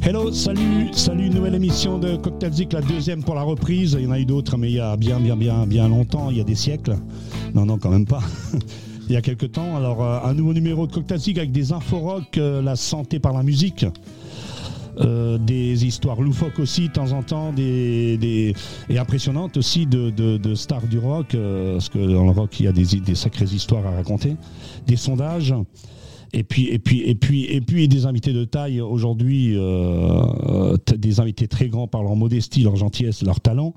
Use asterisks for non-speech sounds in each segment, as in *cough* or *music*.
Hello, salut, salut, nouvelle émission de Cocktail Zik, la deuxième pour la reprise. Il y en a eu d'autres, mais il y a bien, bien, bien, bien longtemps, il y a des siècles. Non, non, quand même pas. *laughs* il y a quelques temps. Alors, euh, un nouveau numéro de Cocktail Zik avec des infos rock, euh, la santé par la musique. Euh, des histoires loufoques aussi de temps en temps, et impressionnantes aussi de, stars du rock, parce que dans le rock il y a des sacrées histoires à raconter, des sondages, et puis et puis et puis et puis des invités de taille aujourd'hui, euh, euh, des invités très grands par leur modestie, leur gentillesse, leur talent.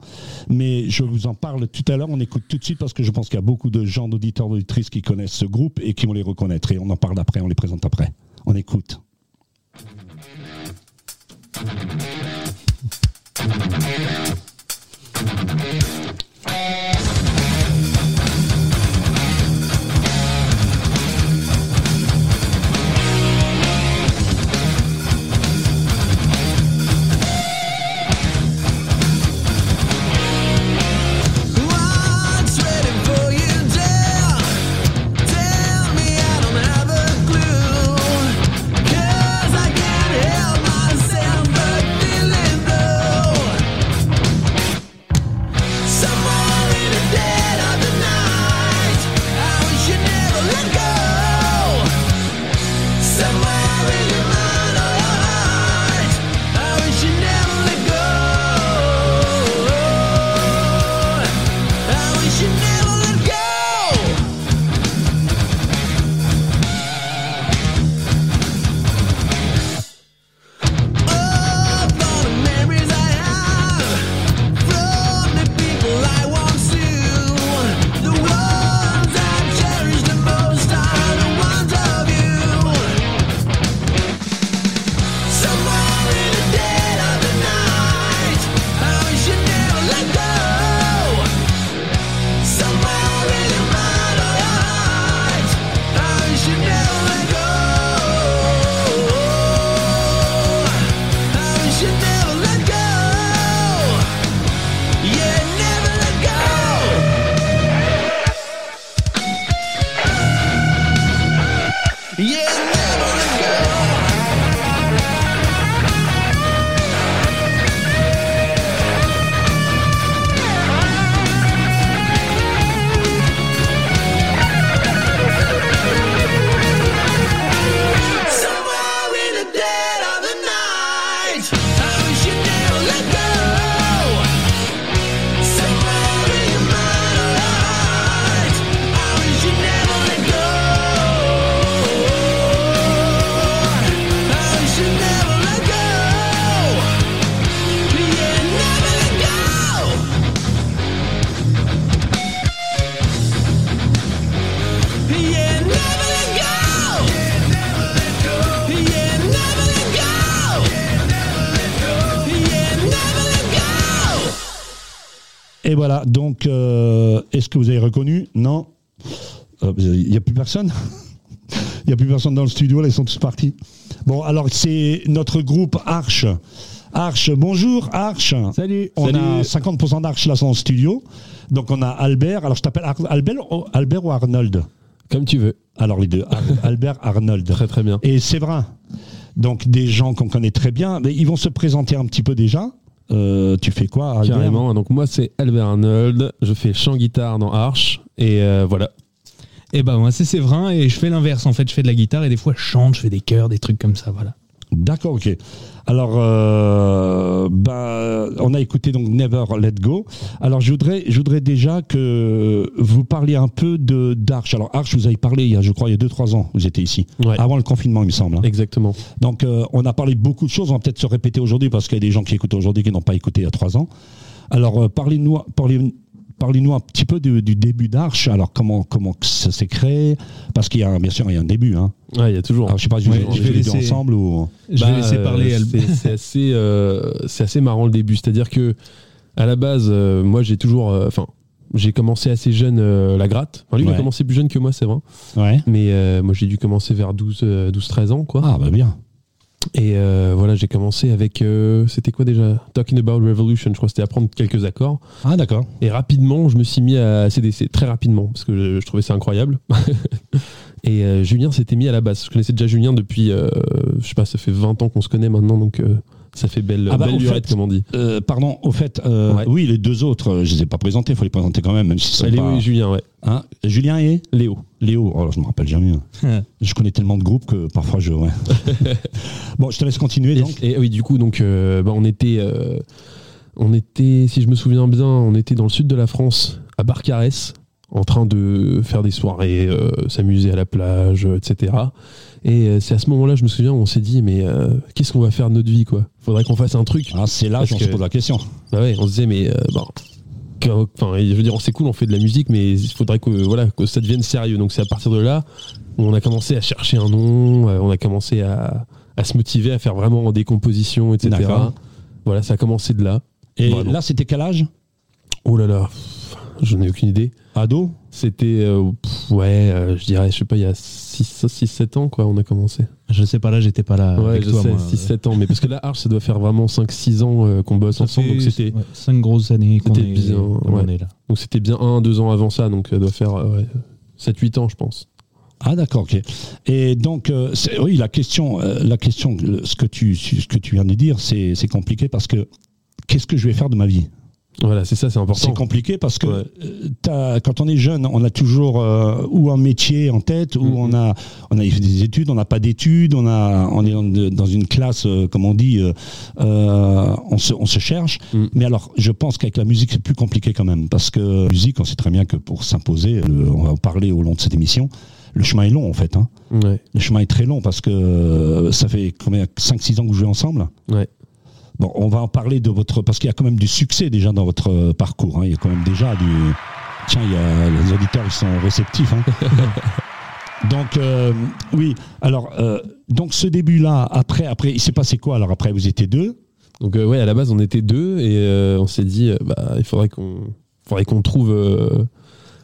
Mais je vous en parle tout à l'heure. On écoute tout de suite parce que je pense qu'il y a beaucoup de gens d'auditeurs d'auditrices qui connaissent ce groupe et qui vont les reconnaître. Et on en parle après, on les présente après. On écoute. Et voilà, donc, euh, est-ce que vous avez reconnu? Non Euh, Il n'y a plus personne? *laughs* Il n'y a plus personne dans le studio, là, ils sont tous partis. Bon, alors, c'est notre groupe Arche. Arche, bonjour Arche. Salut. On Salut. a 50% d'Arche là dans le studio. Donc, on a Albert. Alors, je t'appelle Ar- Albert, ou- Albert ou Arnold? Comme tu veux. Alors, les deux. Ar- *laughs* Albert, Arnold. Très très bien. Et Séverin. Donc, des gens qu'on connaît très bien. Mais ils vont se présenter un petit peu déjà. Euh, tu fais quoi, Albert Carrément. Donc moi c'est Albert Arnold. Je fais chant guitare dans Arch. Et euh, voilà. Et bah moi c'est Séverin et je fais l'inverse en fait, je fais de la guitare et des fois je chante, je fais des chœurs, des trucs comme ça, voilà. D'accord, ok. Alors, euh, bah, on a écouté donc Never Let Go. Alors, je voudrais, je voudrais déjà que vous parliez un peu de d'Arch. Alors, Arch, vous avez parlé il y a, je crois, il y a 2-3 ans, vous étiez ici. Ouais. Avant le confinement, il me semble. hein. Exactement. Donc, euh, on a parlé de beaucoup de choses. On va peut-être se répéter aujourd'hui parce qu'il y a des gens qui écoutent aujourd'hui qui n'ont pas écouté il y a 3 ans. Alors, euh, parlez-nous, parlez, parlez-nous un petit peu du, du début d'Arch. Alors, comment, comment ça s'est créé? Parce qu'il y a, un- bien sûr, il y a un début. Hein. Ouais, il y a toujours. Alors, je sais pas si Ouais, vous je vais les deux laisser- ensemble ou. Je Bah, vais laisser euh, parler Albert. *laughs* c'est- assez, euh, c'est assez marrant le début. C'est-à-dire que à la base, euh, moi j'ai toujours, euh, enfin, j'ai commencé assez jeune euh, la gratte. Enfin, lui, il a commencé plus jeune que moi, c'est vrai. Ouais. Mais euh, moi j'ai dû commencer vers 12, euh, 12-13 ans, quoi. Ah, bah bien. Et euh, voilà, j'ai commencé avec, euh, c'était quoi déjà? Talking About Revolution. Je crois que c'était apprendre quelques accords. Ah, d'accord. Et rapidement, je me suis mis à CDC très rapidement parce que je, je trouvais ça incroyable. *laughs* Et euh, Julien s'était mis à la basse. Je connaissais déjà Julien depuis, euh, je sais pas, ça fait 20 ans qu'on se connaît maintenant, donc euh, ça fait belle, Ah bah, belle au lurette, fait, comme on dit. Euh, pardon, au fait, euh, Ouais. oui, les deux autres, euh, je les ai pas présentés, il faut les présenter quand même, même si c'est Léo pas... et Julien, ouais. Hein Julien et Léo. Léo. Oh, je me rappelle jamais. hein. *laughs* je connais tellement de groupes que parfois je. Ouais. *laughs* bon, je te laisse continuer Et, donc. et oui, du coup, donc, euh, bah, on était, on était, si je me souviens bien, on était dans le sud de la France, à Barcarès, en train de faire des soirées, euh, s'amuser à la plage, euh, etc. Et euh, c'est à ce moment-là, je me souviens, on s'est dit, mais euh, qu'est-ce qu'on va faire de notre vie, quoi? Faudrait qu'on fasse un truc. Ah, c'est là qu'on se pose la question. Bah ouais, on se disait, mais euh, bon, enfin, je veux dire, c'est cool, on fait de la musique, mais il faudrait que, voilà, que ça devienne sérieux. Donc c'est à partir de là où on a commencé à chercher un nom, euh, on a commencé à, à se motiver, à faire vraiment des compositions, etc. Voilà, ça a commencé de là. Et là, c'était quel âge? Oh là là, j'en ai aucune idée. Ado C'était, euh, pff, ouais, euh, je dirais, je sais pas, il y a 6-7 ans, quoi, on a commencé. Je sais pas là, j'étais pas là ouais, avec je toi. sais, moi. 6-7 ans. Mais parce que là, Arch, ça doit faire vraiment 5-6 ans euh, qu'on bosse Ça ensemble. Donc c'était, ouais, cinq grosses années qu'on c'était est, bien, ouais. est là. donc c'était bien 1-2 ans avant ça, donc ça doit faire euh, ouais, 7-8 ans, je pense. Ah d'accord, ok. Et donc, euh, oui, la question, euh, la question, le- ce que tu, ce que tu viens de dire, c'est compliqué parce que qu'est-ce que je vais faire de ma vie? Voilà, c'est ça, c'est important. C'est compliqué parce que Ouais. euh, t'as- quand on est jeune, on a toujours euh, ou un métier en tête, ou Mhm. on a on a fait des études, on n'a pas d'études, on a on est dans, une classe, euh, comme on dit, euh, euh, on se on se cherche. Mhm. Mais alors, je pense qu'avec la musique, c'est plus compliqué quand même parce que la musique, on sait très bien que pour s'imposer, on va en parler au long de cette émission. Le chemin est long en fait. Hein. Ouais, Le chemin est très long parce que euh, ça fait combien 5-6 ans que vous jouez ensemble? Ouais. Bon, on va en parler de votre. Parce qu'il y a quand même du succès déjà dans votre euh, parcours. hein. Il y a quand même déjà du. Tiens, il y a, les auditeurs, ils sont réceptifs. hein. *laughs* donc, euh, oui. Alors, euh, donc ce début-là, après, après, il s'est passé quoi Alors, après, vous étiez deux? Donc euh, ouais, à la base, on était deux et on s'est dit, bah, il faudrait qu'on, faudrait qu'on trouve,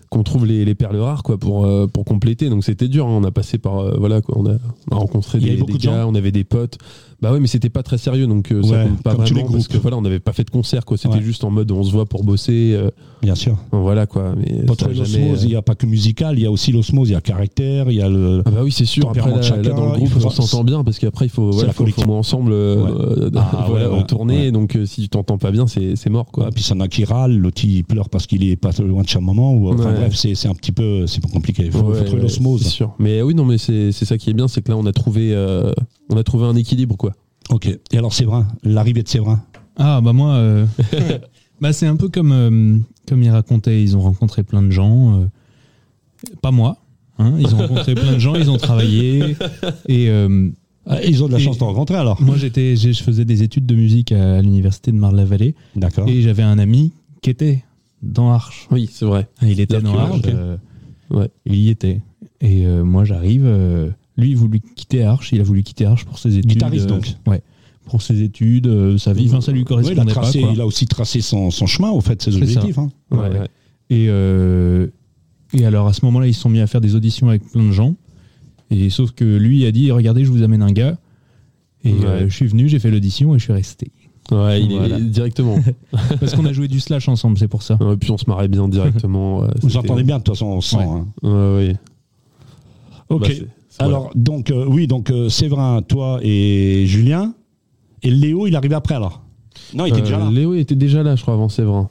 qu'on trouve les, les perles rares quoi pour pour compléter. Donc c'était dur. hein. On a passé par voilà quoi. On a, on a rencontré des, des de gens gars, on avait des potes. Bah ouais, mais c'était pas très sérieux, donc euh, ça Ouais, compte pas comme tous les vraiment parce groupes. que voilà, on n'avait pas fait de concert quoi. C'était Ouais. juste en mode on se voit pour bosser. euh, Bien sûr. voilà quoi. Mais Votre ça a jamais, l'osmose, euh, il n'y a pas que musical, il y a aussi l'osmose, il y a caractère, il y a le. Ah bah oui, c'est sûr. Après, Tempérament là, de là, chacun, dans le il groupe, faut- on s'entend bien parce qu'après, il faut, voilà, la faut, faut ensemble euh, euh, *laughs* Ah, voilà, ouais, en ouais, tournée. ouais. Donc, euh, si tu t'entends pas bien, c'est c'est mort, quoi. Ouais, puis ça en a qui râle, l'autre il pleure parce qu'il est pas loin de chaque moment. Ou, enfin, Ouais. bref, c'est c'est un petit peu, c'est pas compliqué. Il faut, Ouais, faut trouver ouais, l'osmose. c'est sûr. Mais oui, non, mais c'est c'est ça qui est bien, c'est que là, on a trouvé, euh, on a trouvé un équilibre, quoi. Ok. Et alors Séverin, l'arrivée de Séverin? Ah bah moi, euh, *laughs* bah c'est un peu comme euh, comme ils racontaient, ils ont rencontré plein de gens, euh, pas moi. hein, ils ont rencontré plein de gens, ils ont travaillé et euh, Ah, Ils ont de la Et- chance de rencontrer alors. moi j'étais, je faisais des études de musique à l'université de Marne-la-Vallée D'accord. et j'avais un ami qui était dans Arche. Oui, c'est vrai. Il était dans Arche, euh, Ouais. il y était. Et euh, moi j'arrive, euh, lui il voulait quitter Arche, il a voulu quitter Arche pour ses études. Guitariste, euh, donc. Ouais. Pour ses études, euh, sa vie, enfin ça lui Ouais, il, a correspondait tracé, pas. quoi. il a aussi tracé son, son chemin, au fait, ses objectifs. hein. Ouais, Ouais. ouais. Et, euh, et alors à ce moment-là, ils se sont mis à faire des auditions avec plein de gens. Et sauf que lui a dit regardez, je vous amène un gars. Et Ouais. euh, je suis venu, j'ai fait l'audition et je suis resté. Ouais, il Voilà. est directement. *laughs* Parce qu'on a joué du slash ensemble, c'est pour ça. Ouais, puis on se marrait bien directement. ouais, Vous entendez bien, de toute façon, on sent. Ouais. hein. Ouais, ouais. Ok. Bah, alors, donc, euh, oui, donc euh, Séverin, toi et Julien. Et Léo, il arrivait après alors? Non, il était Euh, déjà là. Léo était déjà là, je crois, avant Séverin.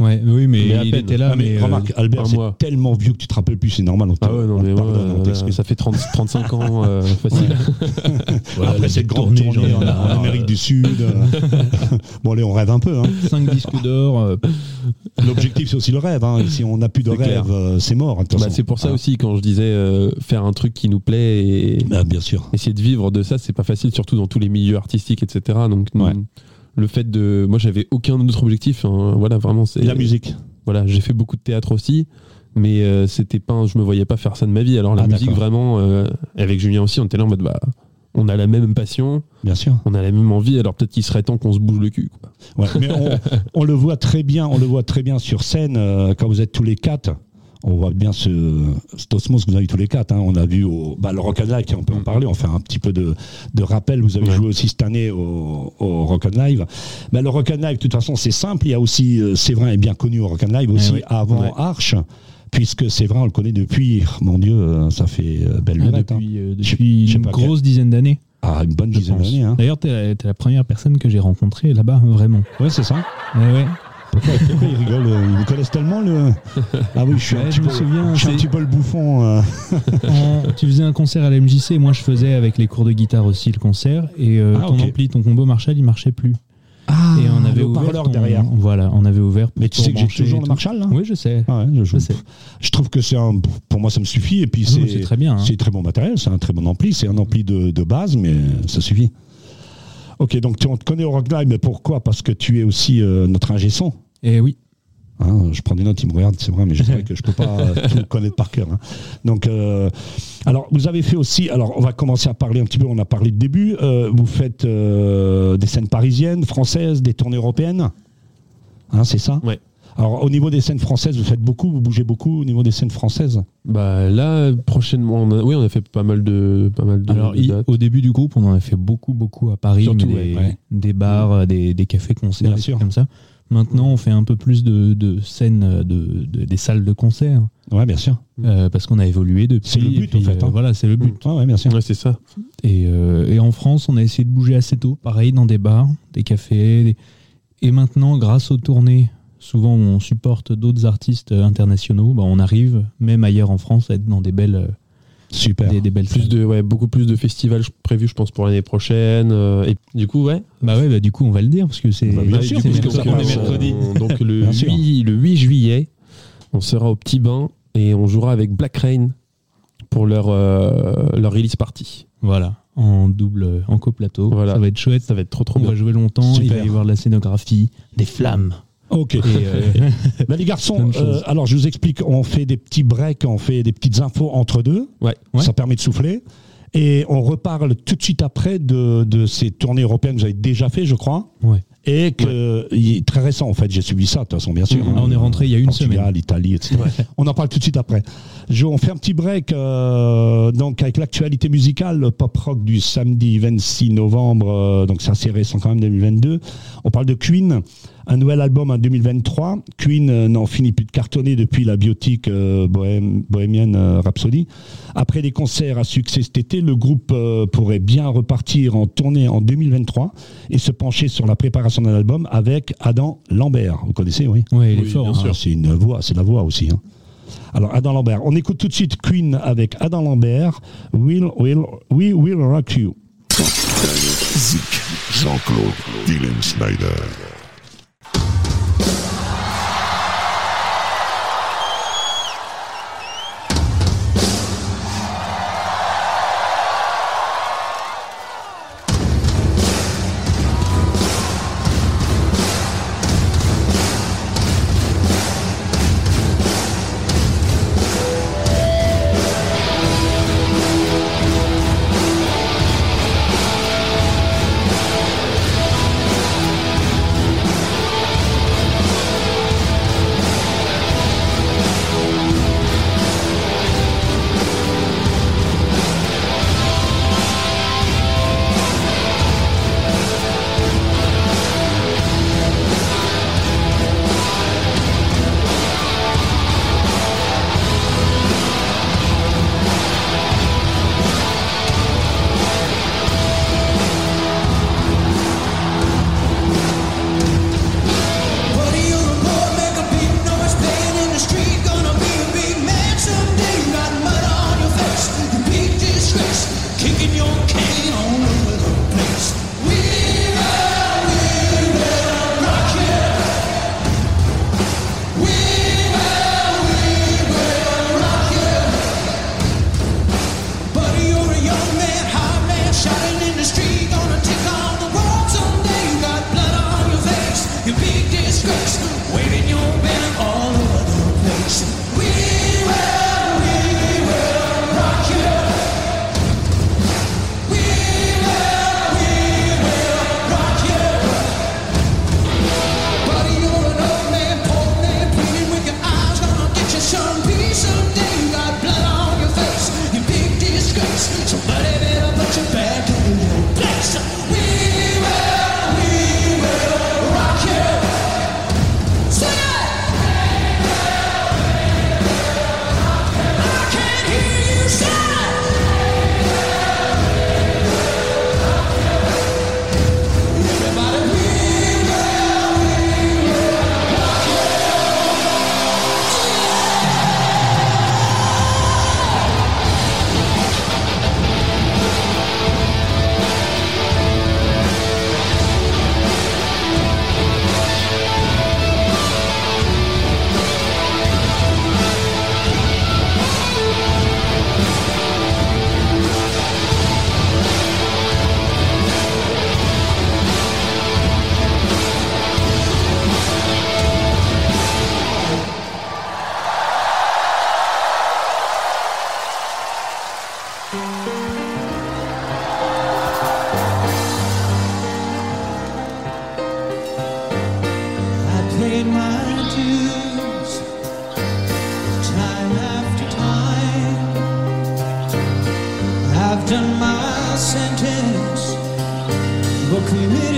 Ouais, oui, mais, Mais il était là. Ah, mais mais, euh, remarque, Albert, un c'est tellement vieux que tu te rappelles plus, c'est normal. on Ah ouais, non, on mais pardonne, on t'excuse. ça fait 30, 35 ans euh, facile. *laughs* Après cette grande tournée, tournée en. Amérique du Sud. euh. *laughs* bon, allez, on rêve un peu. Hein. 5 disques d'or. euh, L'objectif, c'est aussi le rêve. hein. Si on n'a plus de rêve, euh, c'est mort. Bah, c'est pour ça Ah. aussi, quand je disais euh, faire un truc qui nous plaît et Bah, bien sûr. essayer de vivre de ça, c'est pas facile, surtout dans tous les milieux artistiques, etc. Donc, Ouais. Le fait de. Moi, j'avais aucun autre objectif. hein. Voilà, vraiment. c'est La musique. Voilà, j'ai fait beaucoup de théâtre aussi, mais euh, c'était pas. un- Je me voyais pas faire ça de ma vie. Alors, la Ah, musique, d'accord. vraiment, euh, avec Julien aussi, on était là en mode, bah. On a la même passion, Bien sûr. on a la même envie, alors peut-être qu'il serait temps qu'on se bouge le cul. Quoi. Ouais, mais on, *laughs* on le voit très bien, on le voit très bien sur scène euh, quand vous êtes tous les quatre. On voit bien ce, cet osmose que vous avez tous les quatre. hein. On a vu au, bah, le Rock and Live, on peut en parler, on fait un petit peu de, de rappel. Vous avez Ouais. joué aussi cette année au, au Rock and Live. Bah, le Rock and Live, de toute façon, c'est simple. Il y a aussi, euh, Séverin est bien connu au Rock and Live aussi ouais. avant. Arche. puisque c'est vrai, on le connaît depuis, mon Dieu, euh, ça fait euh, belle Ah, lurette. hein. depuis euh, je une grosse dizaine d'années. Ah, une bonne dizaine d'années. Hein. D'ailleurs, t'es la, la première personne que j'ai rencontrée là-bas, vraiment. Ouais, c'est ça. Ouais, ouais. Pourquoi, pourquoi ils rigolent euh, Ils me connaissent tellement le. *laughs* Ah oui, je suis un petit je peu. souviens, je suis un petit peu le bouffon. euh. *laughs* En- tu faisais un concert à la MJC, moi je faisais avec les cours de guitare aussi le concert, et euh, Ah, ton ampli, ton combo Marshall, il marchait plus. Ah, et on avait le ouvert ton- derrière. Voilà, on avait ouvert. pour Mais tu sais que j'ai toujours le. Marshall là Oui, je sais. Ah ouais, je, joue. Je sais. Je trouve que c'est un. Pour moi, ça me suffit. Et puis, Ah c'est très bien, hein. C'est très bon matériel. C'est un très bon ampli. C'est un ampli de, de base, mais ça suffit. Ok, donc tu, on te connaît au Rock Live, mais pourquoi? Parce que tu es aussi euh, notre ingé son. Et oui. Hein, je prends des notes, il me regarde, c'est vrai, mais je sais que je peux pas euh, *laughs* tout connaître par cœur. hein. Donc, euh, alors, vous avez fait aussi. Alors, on va commencer à parler un petit peu. On a parlé de début. euh, vous faites euh, des scènes parisiennes, françaises, des tournées européennes. Hein, c'est ça? Ouais. Alors, au niveau des scènes françaises, vous faites beaucoup, vous bougez beaucoup au niveau des scènes françaises. Bah là, prochainement, on a, oui, on a fait pas mal de, pas mal de, Alors, de il- dates. au début du groupe, on en a fait beaucoup, beaucoup à Paris, Surtout, mais ouais, des, ouais. des bars, des, des cafés concerts, des comme ça. Maintenant, on fait un peu plus de, de scènes, de, de- des salles de concert, Ouais, bien sûr. euh, parce qu'on a évolué depuis. C'est le but, puis, en fait, euh, hein. Voilà, c'est le but. Ouais, ouais, bien sûr. Ouais, c'est ça. Et, euh, et en France, on a essayé de bouger assez tôt, pareil, dans des bars, des cafés. des- Et maintenant, grâce aux tournées, souvent on supporte d'autres artistes internationaux, bah, on arrive, même ailleurs en France, à être dans des belles, euh, Super. des, des belles Plus salles. de, ouais, beaucoup plus de festivals prévus, je pense, pour l'année prochaine. euh, et du coup, ouais. Bah ouais, bah du coup, on va le dire, parce que c'est Bah, bien sûr, mercredi. parce que on- mercredi. donc le Bien sûr. 8, le 8 juillet, on sera au Petit Bain et on jouera avec Black Rain pour leur, euh, leur release party. Voilà, en double, en coplateau. Voilà. Ça va être chouette. Ça va être trop trop On bien. va jouer longtemps. Il va y avoir de la scénographie, des flammes. Ok. Et, euh, *laughs* Bah, les garçons, euh, alors je vous explique, on fait des petits breaks, on fait des petites infos entre deux. Ouais. Ouais. Ça permet de souffler. Et on reparle tout de suite après de, de ces tournées européennes que vous avez déjà fait, je crois. ouais. Et que très récent en fait, j'ai suivi ça de toute façon bien sûr. Mhm. hein. On est rentré il y a une Portugal, semaine. Italie, etc. On en parle tout de suite après. Je, on fait un petit break euh, donc avec l'actualité musicale, le pop rock du samedi 26 novembre, donc c'est assez récent quand même 2022. On parle de Queen, un nouvel album en 2023. Queen euh, n'en finit plus de cartonner depuis la biotique euh, bohème- bohémienne euh, Rhapsody. Après des concerts à succès cet été, le groupe euh, pourrait bien repartir en tournée en 2023 et se pencher sur la préparation d'un album avec Adam Lambert. Vous connaissez, oui? Ouais, il est Oui, fort. bien hein. sûr. ah, c'est une voix, c'est la voix aussi. hein. Alors Adam Lambert, on écoute tout de suite Queen avec Adam Lambert. Will, will, we will rock you. Jean-Claude Dylan Snyder.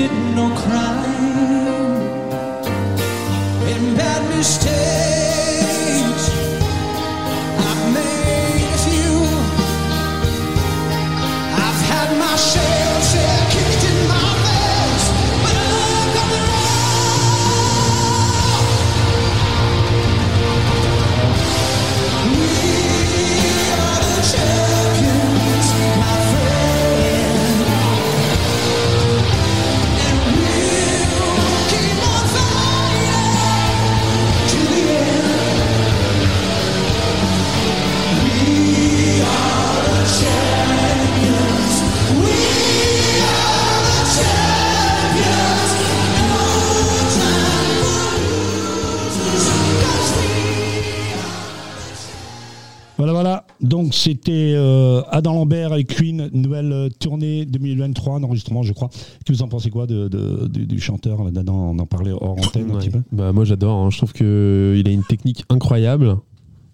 did not cry. C'était euh, Adam Lambert avec Queen, nouvelle euh, tournée 2023, d'enregistrement, je crois. Que vous en pensez quoi de, de- du, du chanteur là, Adam, on en parlait hors antenne un petit peu? Bah, moi j'adore, hein. je trouve qu'il a une technique incroyable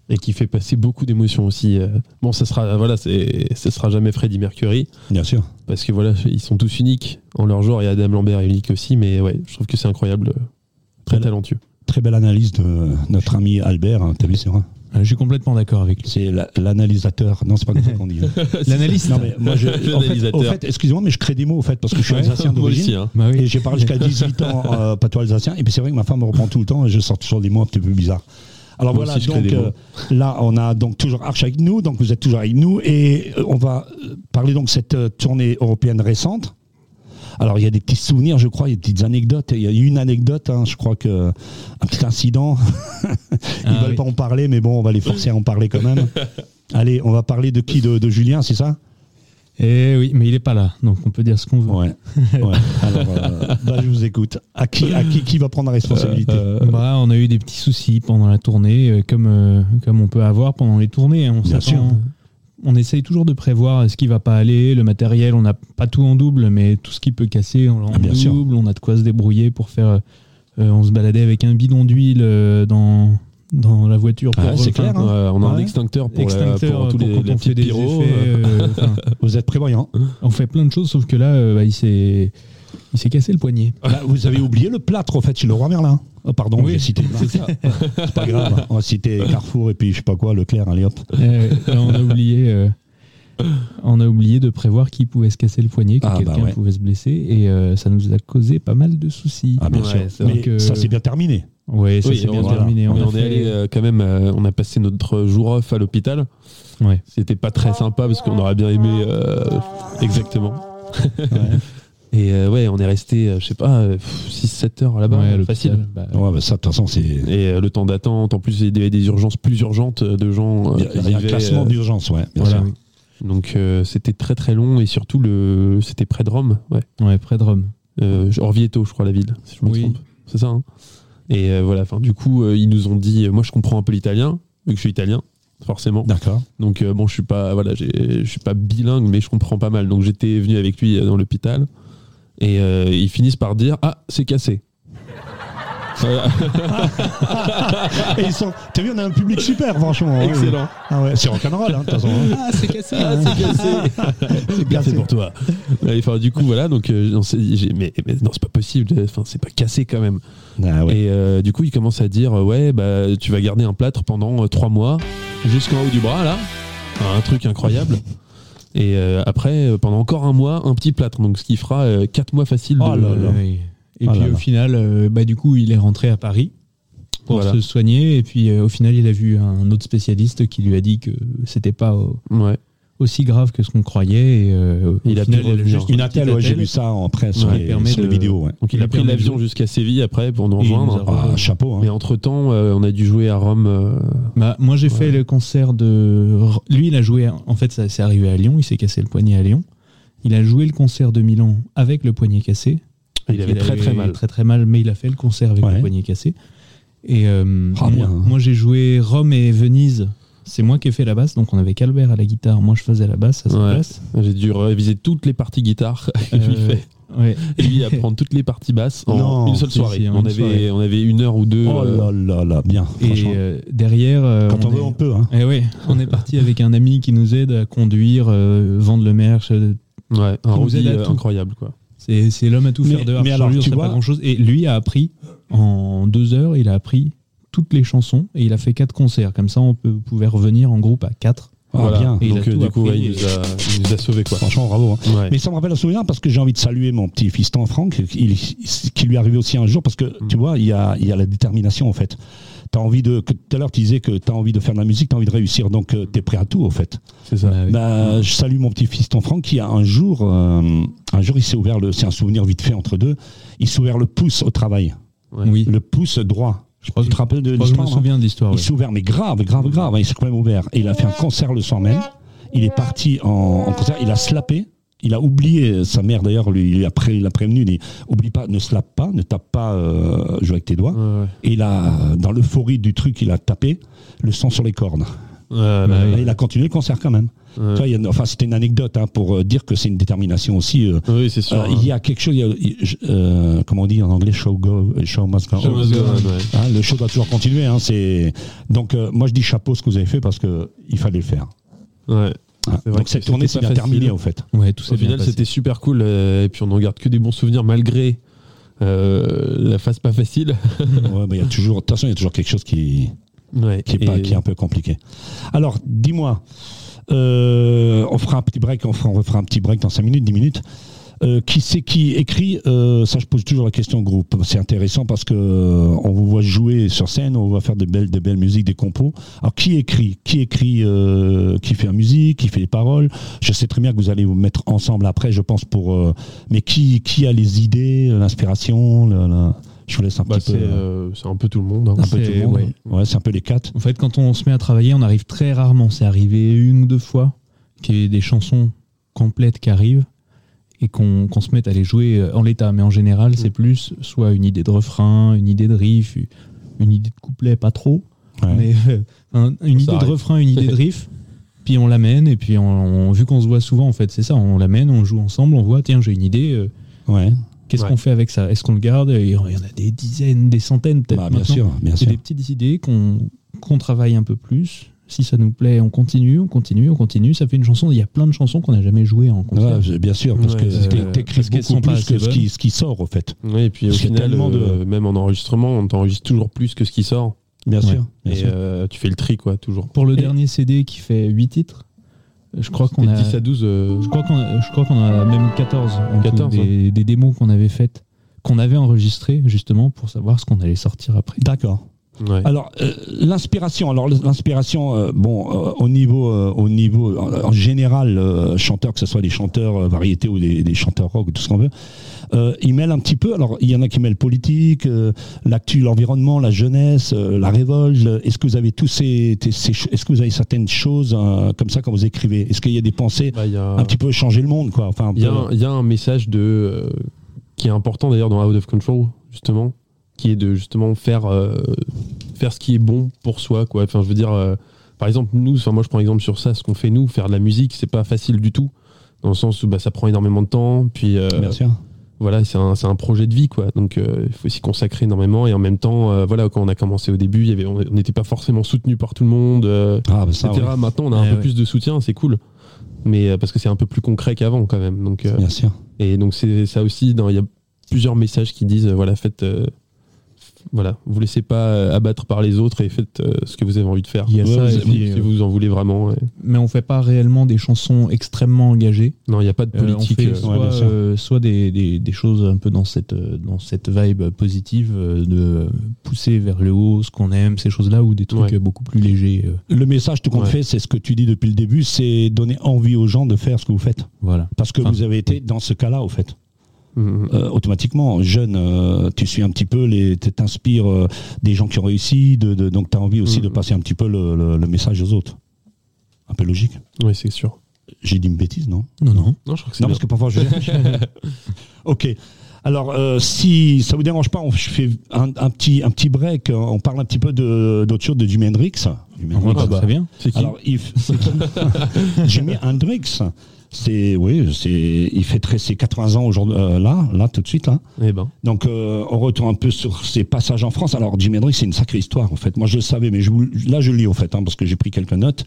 et qui fait passer beaucoup d'émotions aussi. euh. Bon, ça sera, voilà, ça sera jamais Freddie Mercury Bien sûr. parce que voilà, ils sont tous uniques en leur genre et Adam Lambert est unique aussi, mais ouais, je trouve que c'est incroyable, euh, très talentueux. Très belle analyse de notre ami Albert. hein, T'as vu, c'est vrai? Euh, Je suis complètement d'accord avec lui. C'est la- l'analysateur. Non, c'est pas comme ça qu'on dit. *laughs* L'analyste. Non, mais moi, je, en fait, au L'analysateur. fait, excusez-moi, mais je crée des mots, au fait, parce que je suis alsacien *laughs* d'origine. hein. Bah oui. Et j'ai parlé jusqu'à *laughs* 18 ans euh, patois alsacien. Et puis c'est vrai que ma femme me reprend tout le temps et je sors toujours des mots un petit peu bizarres. Alors Moi voilà, donc euh, là on a donc toujours Arch avec nous, donc vous êtes toujours avec nous et euh, on va euh, parler donc de cette euh, tournée européenne récente. Alors il y a des petits souvenirs, je crois, il y a des petites anecdotes. Il y a une anecdote, hein, je crois que un petit incident. *laughs* Ils Ah veulent oui. pas en parler, mais bon, on va les forcer à en parler quand même. *laughs* Allez, on va parler de qui de, de Julien, c'est ça? Eh oui, mais il est pas là, donc on peut dire ce qu'on veut. Ouais. *laughs* ouais. Alors, euh, bah, je vous écoute. À qui, à qui, qui va prendre la responsabilité? Bah, on a eu des petits soucis pendant la tournée, euh, comme, euh, comme on peut avoir pendant les tournées. hein. On Bien sûr. On essaye toujours de prévoir ce qui va pas aller, le matériel, on n'a pas tout en double, mais tout ce qui peut casser, on l'a en Ah, bien sûr. double, on a de quoi se débrouiller pour faire... euh, euh, on se baladait avec un bidon d'huile euh, dans, dans la voiture. Ah, pour- c'est enfin, clair, hein. Ouais, on a un Ouais. extincteur pour, la- extincteur pour tous les, petits *laughs* Vous êtes prévoyant. on fait plein de choses, sauf que là, bah, il s'est il s'est cassé le poignet. Là, vous avez oublié le plâtre, en fait, chez le roi Merlin. Oh, pardon, Oui, j'ai cité. c'est ça. *laughs* C'est pas grave. On va citer Carrefour et puis je sais pas quoi, Leclerc, allez hop. Euh, là, on a oublié. euh, on a oublié de prévoir qui pouvait se casser le poignet, que Ah, bah quelqu'un ouais. pouvait se blesser, et euh, ça nous a causé pas mal de soucis. Ah, bien Ouais, sûr. c'est Mais ça s'est bien terminé. Ouais, ça Oui, s'est bien voilà. terminé. On, a on est fait- allé euh, quand même, euh, on a passé notre jour off à l'hôpital. Ouais. C'était pas très sympa parce qu'on aurait bien aimé euh, exactement. *laughs* Et euh, ouais, on est resté, euh, je sais pas, 6-7 heures là-bas, Ouais, euh, facile. Bah, Ouais, bah, ça, de toute façon, c'est. Et euh, le temps d'attente, en plus il y avait des urgences plus urgentes euh, de gens euh, Il y a- qui il y a un classement euh, d'urgence, ouais. bien voilà, sûr. Donc euh, c'était très très long et surtout le c'était près de Rome, ouais. Ouais, près de Rome. Euh, Orvieto, je crois la ville, si je me Oui. trompe. C'est ça. hein et euh, voilà, enfin du coup euh, ils nous ont dit, euh, moi je comprends un peu l'italien vu que je suis italien, forcément. D'accord. Donc euh, bon, je suis pas voilà, je suis pas bilingue, mais je comprends pas mal. Donc j'étais venu avec lui euh, dans l'hôpital et euh, ils finissent par dire ah c'est cassé. Et ils sont. T'as vu, on a un public super, franchement. hein. Excellent. Ah ouais, c'est rock'n'roll, hein, de toute façon. hein. Ah, c'est cassé. Ah, c'est cassé. *laughs* c'est cassé pour toi. Enfin, du coup, voilà. Donc, euh, on s'est dit, j'ai- mais, mais non, c'est pas possible. Enfin, c'est pas cassé quand même. Ah ouais. Et euh, du coup, il commence à dire, ouais, bah, tu vas garder un plâtre pendant trois mois, jusqu'en haut du bras, là. Enfin, un truc incroyable. Et euh, après, euh, pendant encore un mois, un petit plâtre. Donc, ce qui fera euh, quatre mois facile. Oh de, là là. Ouais. Et Ah puis là au là. final, euh, bah, du coup, il est rentré à Paris pour Voilà. se soigner. Et puis euh, au final, il a vu un autre spécialiste qui lui a dit que c'était pas euh, Ouais. Aussi grave que ce qu'on croyait. Et, euh, Il a final, pu revenir. juste Une petite attelle, ouais, j'ai vu ça en presse sur, Ouais, les, permet sur les de- vidéos. Ouais. Donc, il Il a pris l'avion de- jusqu'à Séville après pour nous rejoindre. a Ah, chapeau. hein. Mais entre temps, on a dû jouer à Rome. euh, Bah, moi, j'ai Ouais. fait le concert de. Lui, il a joué. En fait, ça s'est arrivé à Lyon. Il s'est cassé le poignet à Lyon. Il a joué le concert de Milan avec le poignet cassé. il avait très très mal. Très très mal, mais il a fait le concert avec Ouais. le poignet cassé. Et euh, Ah, moi, bien. moi, j'ai joué Rome et Venise. C'est moi qui ai fait la basse, donc on avait Calbert à la guitare. Moi, je faisais la basse à sa Ouais. place. J'ai dû réviser toutes les parties guitare *laughs* que lui Euh, fait. ouais. Et *laughs* lui apprendre toutes les parties basses en Non, une seule soirée. si, on, avait, soirée. on avait une heure ou deux. Oh euh, là là là, bien. Et euh, derrière, euh, Quand on, veut, est- on peut. Hein. Eh ouais, on est parti avec un ami qui nous aide à conduire, euh, vendre le merch. ouais, un nous aide roadie à tout. incroyable quoi. C'est c'est l'homme à tout Mais- faire dehors. mais alors, tu vois- pas grand chose. Et lui a appris en deux heures, il a appris toutes les chansons et il a fait quatre concerts. Comme ça, on peut, pouvait revenir en groupe à quatre. Ah, Voilà. bien. Et il Donc, a euh, du coup, ouais, il, nous a, il nous a sauvés, quoi. Franchement, bravo. hein. Ouais. Mais ça me rappelle un souvenir parce que j'ai envie de saluer mon petit fiston Franck, il- qui lui est arrivé aussi un jour, parce que Mm. tu vois, il y a, il y a la détermination en fait. T'as envie de, que tout à l'heure tu disais que tu as envie de faire de la musique, tu as envie de réussir, donc tu es prêt à tout en fait. C'est ça. Bah oui. Bah, je salue mon petit fiston Franck qui a un jour, euh, un jour il s'est ouvert le, c'est un souvenir vite fait entre deux, il s'est ouvert le pouce au travail, Ouais. Oui. le pouce droit. Je crois tu que- te rappelles de je crois que je me souviens de l'histoire. Il ouais. s'est ouvert, mais grave, grave, grave. hein, il s'est quand même ouvert. Et il a fait un concert le soir même. Il est parti en, en concert. Il a slappé. Il a oublié, sa mère d'ailleurs, lui, il a, pré- il a prévenu, il dit, oublie pas, ne slappe pas, ne tape pas, euh, joue avec tes doigts. Ouais, ouais. Et il a, dans l'euphorie du truc, il a tapé le sang sur les Bah bah, oui. Et il a continué le concert quand même. Ouais. Y a- enfin, c'était une anecdote hein, pour euh, dire que c'est une détermination aussi. euh, Oui, c'est sûr. euh, il y a quelque chose, il y a- il- je- euh, comment on dit en anglais, show go, show must go. Show must go on, ouais. Hein, le show doit toujours continuer. Hein, c'est donc euh, moi je dis chapeau ce que vous avez fait parce que il fallait le faire. Ouais. Donc cette tournée pas c'est bien terminée au fait. Ouais, tout s'est Au final, c'était super cool. euh, et puis, on en garde que des bons souvenirs malgré euh, la phase pas facile. *laughs* Ouais, il y a toujours, de toute façon il y a toujours quelque chose qui Ouais. qui est, pas, Et- qui est un peu compliqué. Alors dis-moi, euh, on fera un petit break, on, fera, on refera un petit break dans 5 minutes, 10 minutes. Euh, qui c'est qui écrit euh, Ça, je pose toujours la question au groupe. C'est intéressant parce que euh, on vous voit jouer sur scène, on va faire de belles, de belles musiques, des compos. Alors, qui écrit? Qui écrit euh, Qui fait la musique Qui fait les paroles? Je sais très bien que vous allez vous mettre ensemble après, je pense pour. euh, mais qui qui a les idées, l'inspiration le- le- Je vous laisse un Bah, petit c'est peu. euh, c'est un peu tout le monde. hein. un peu tout c'est- le monde. ouais. Ouais, c'est un peu les quatre. En fait, quand on se met à travailler, on arrive très rarement. C'est arrivé une ou deux fois qu'il y ait des chansons complètes qui arrivent et qu'on se mette à les jouer euh, en l'état. Mais en général, c'est plus soit une idée de refrain, une idée de riff, une idée de couplet, pas trop, Ouais. mais euh, un- une idée arrive. de refrain, une idée de *laughs* riff. Puis on l'amène et puis on, on- vu qu'on se voit souvent, en fait, c'est ça. On l'amène, on joue ensemble, on voit, tiens, j'ai une idée. euh, Ouais. Qu'est-ce Ouais. qu'on fait avec ça? Est-ce qu'on le garde? Et Il y en a des dizaines, des centaines peut-être. Bah, bien maintenant. sûr, bien C'est sûr. des petites idées qu'on qu'on travaille un peu plus. Si ça nous plaît, on continue, on continue, on continue. Ça fait une chanson. Il y a plein de chansons qu'on n'a jamais jouées en concert. Ouais, bien sûr, parce Ouais, que t'écris beaucoup pas plus que ce qui, ce qui sort, au fait. Ouais, et puis au Parce qu'il y a final, tellement de- euh, même en enregistrement, on t'enregistre toujours plus que ce qui sort. Bien Ouais. sûr. Bien et sûr. euh, tu fais le tri, quoi, toujours. Pour le Et- dernier CD qui fait 8 titres, je crois qu'on C'était a. 10 à 12. euh, Je crois qu'on a, je crois qu'on a même 14, en tout, 14, des, des démos qu'on avait faites, qu'on avait enregistrées justement pour savoir ce qu'on allait sortir après. D'accord. Ouais. Alors euh, l'inspiration, alors l'inspiration, euh, bon, euh, au niveau, au niveau, en, général, chanteurs, que ce soit des chanteurs variétés ou des, des chanteurs rock, tout ce qu'on veut, ils mêlent un petit peu. Alors il y en a qui mêlent politique, l'actu, l'environnement, la jeunesse, la révolte. Est-ce que vous avez tous ces, est-ce que vous avez certaines choses comme ça quand vous écrivez? Est-ce qu'il y a des pensées Bah, a- un petit peu changer le monde, quoi? Enfin, un Il y, peu- y a un message de qui est important d'ailleurs dans Out of Control justement, qui est de justement faire euh, faire ce qui est bon pour soi quoi. Enfin je veux dire, euh, par exemple nous, enfin moi je prends exemple sur ça, ce qu'on fait nous, faire de la musique, c'est pas facile du tout, dans le sens où bah, ça prend énormément de temps, puis euh, Bien sûr. voilà c'est un, un projet de vie quoi, donc euh, il faut s'y consacrer énormément et en même temps euh, voilà quand on a commencé au début, il y avait on n'était pas forcément soutenu par tout le monde. euh, Ah, bah ça, etc. ouais, Maintenant, on a un Ouais, peu ouais. plus de soutien, c'est cool. Mais parce que c'est un peu plus concret qu'avant quand même. Donc, bien sûr. et donc c'est ça aussi. Il y a plusieurs messages qui disent voilà, faites, voilà, vous laissez pas euh, abattre par les autres et faites euh, ce que vous avez envie de faire. Il y a Ouais, ça, vous- si euh, vous en voulez vraiment. ouais. Mais on fait pas réellement des chansons extrêmement engagées. Non, il n'y a pas de Euh, politique. on fait euh, soit, euh, soit des, des- des choses un peu dans cette, euh, dans cette vibe positive euh, de pousser vers le haut ce qu'on aime, ces choses-là, ou des trucs Ouais. euh, beaucoup plus légers. euh, Le message tout compte Ouais. fait, c'est ce que tu dis depuis le début, c'est donner envie aux gens de faire ce que vous faites. voilà. Parce que Enfin, vous avez été dans ce cas-là, au fait. Mhm. Euh, automatiquement, jeune, euh, tu suis un petit peu, les, tu t'inspires euh, des gens qui ont réussi, de, de- donc tu as envie aussi Mhm. de passer un petit peu le, le- le message aux autres. Un peu logique. Oui, c'est sûr. J'ai dit une bêtise, non? Non, non. Non, je crois que c'est Non, bien. parce que parfois je. *laughs* ok. Alors, euh, si ça vous dérange pas, on je fais un, un petit, un petit break. On parle un petit peu d'autre chose, de Jimi Hendrix. Jimi Hendrix, Ah, bah. Très bien. C'est qui? Alors, il, f- c'est qui? *laughs* Jimi Hendrix, c'est oui, c'est il fêterait ses 80 ans aujourd'hui euh, là, là tout de suite là. Eh ben, Donc euh, on retourne un peu sur ses passages en France. Alors Jimi Hendrix, c'est une sacrée histoire en fait. Moi je le savais, mais je là je le lis en fait hein, parce que j'ai pris quelques notes.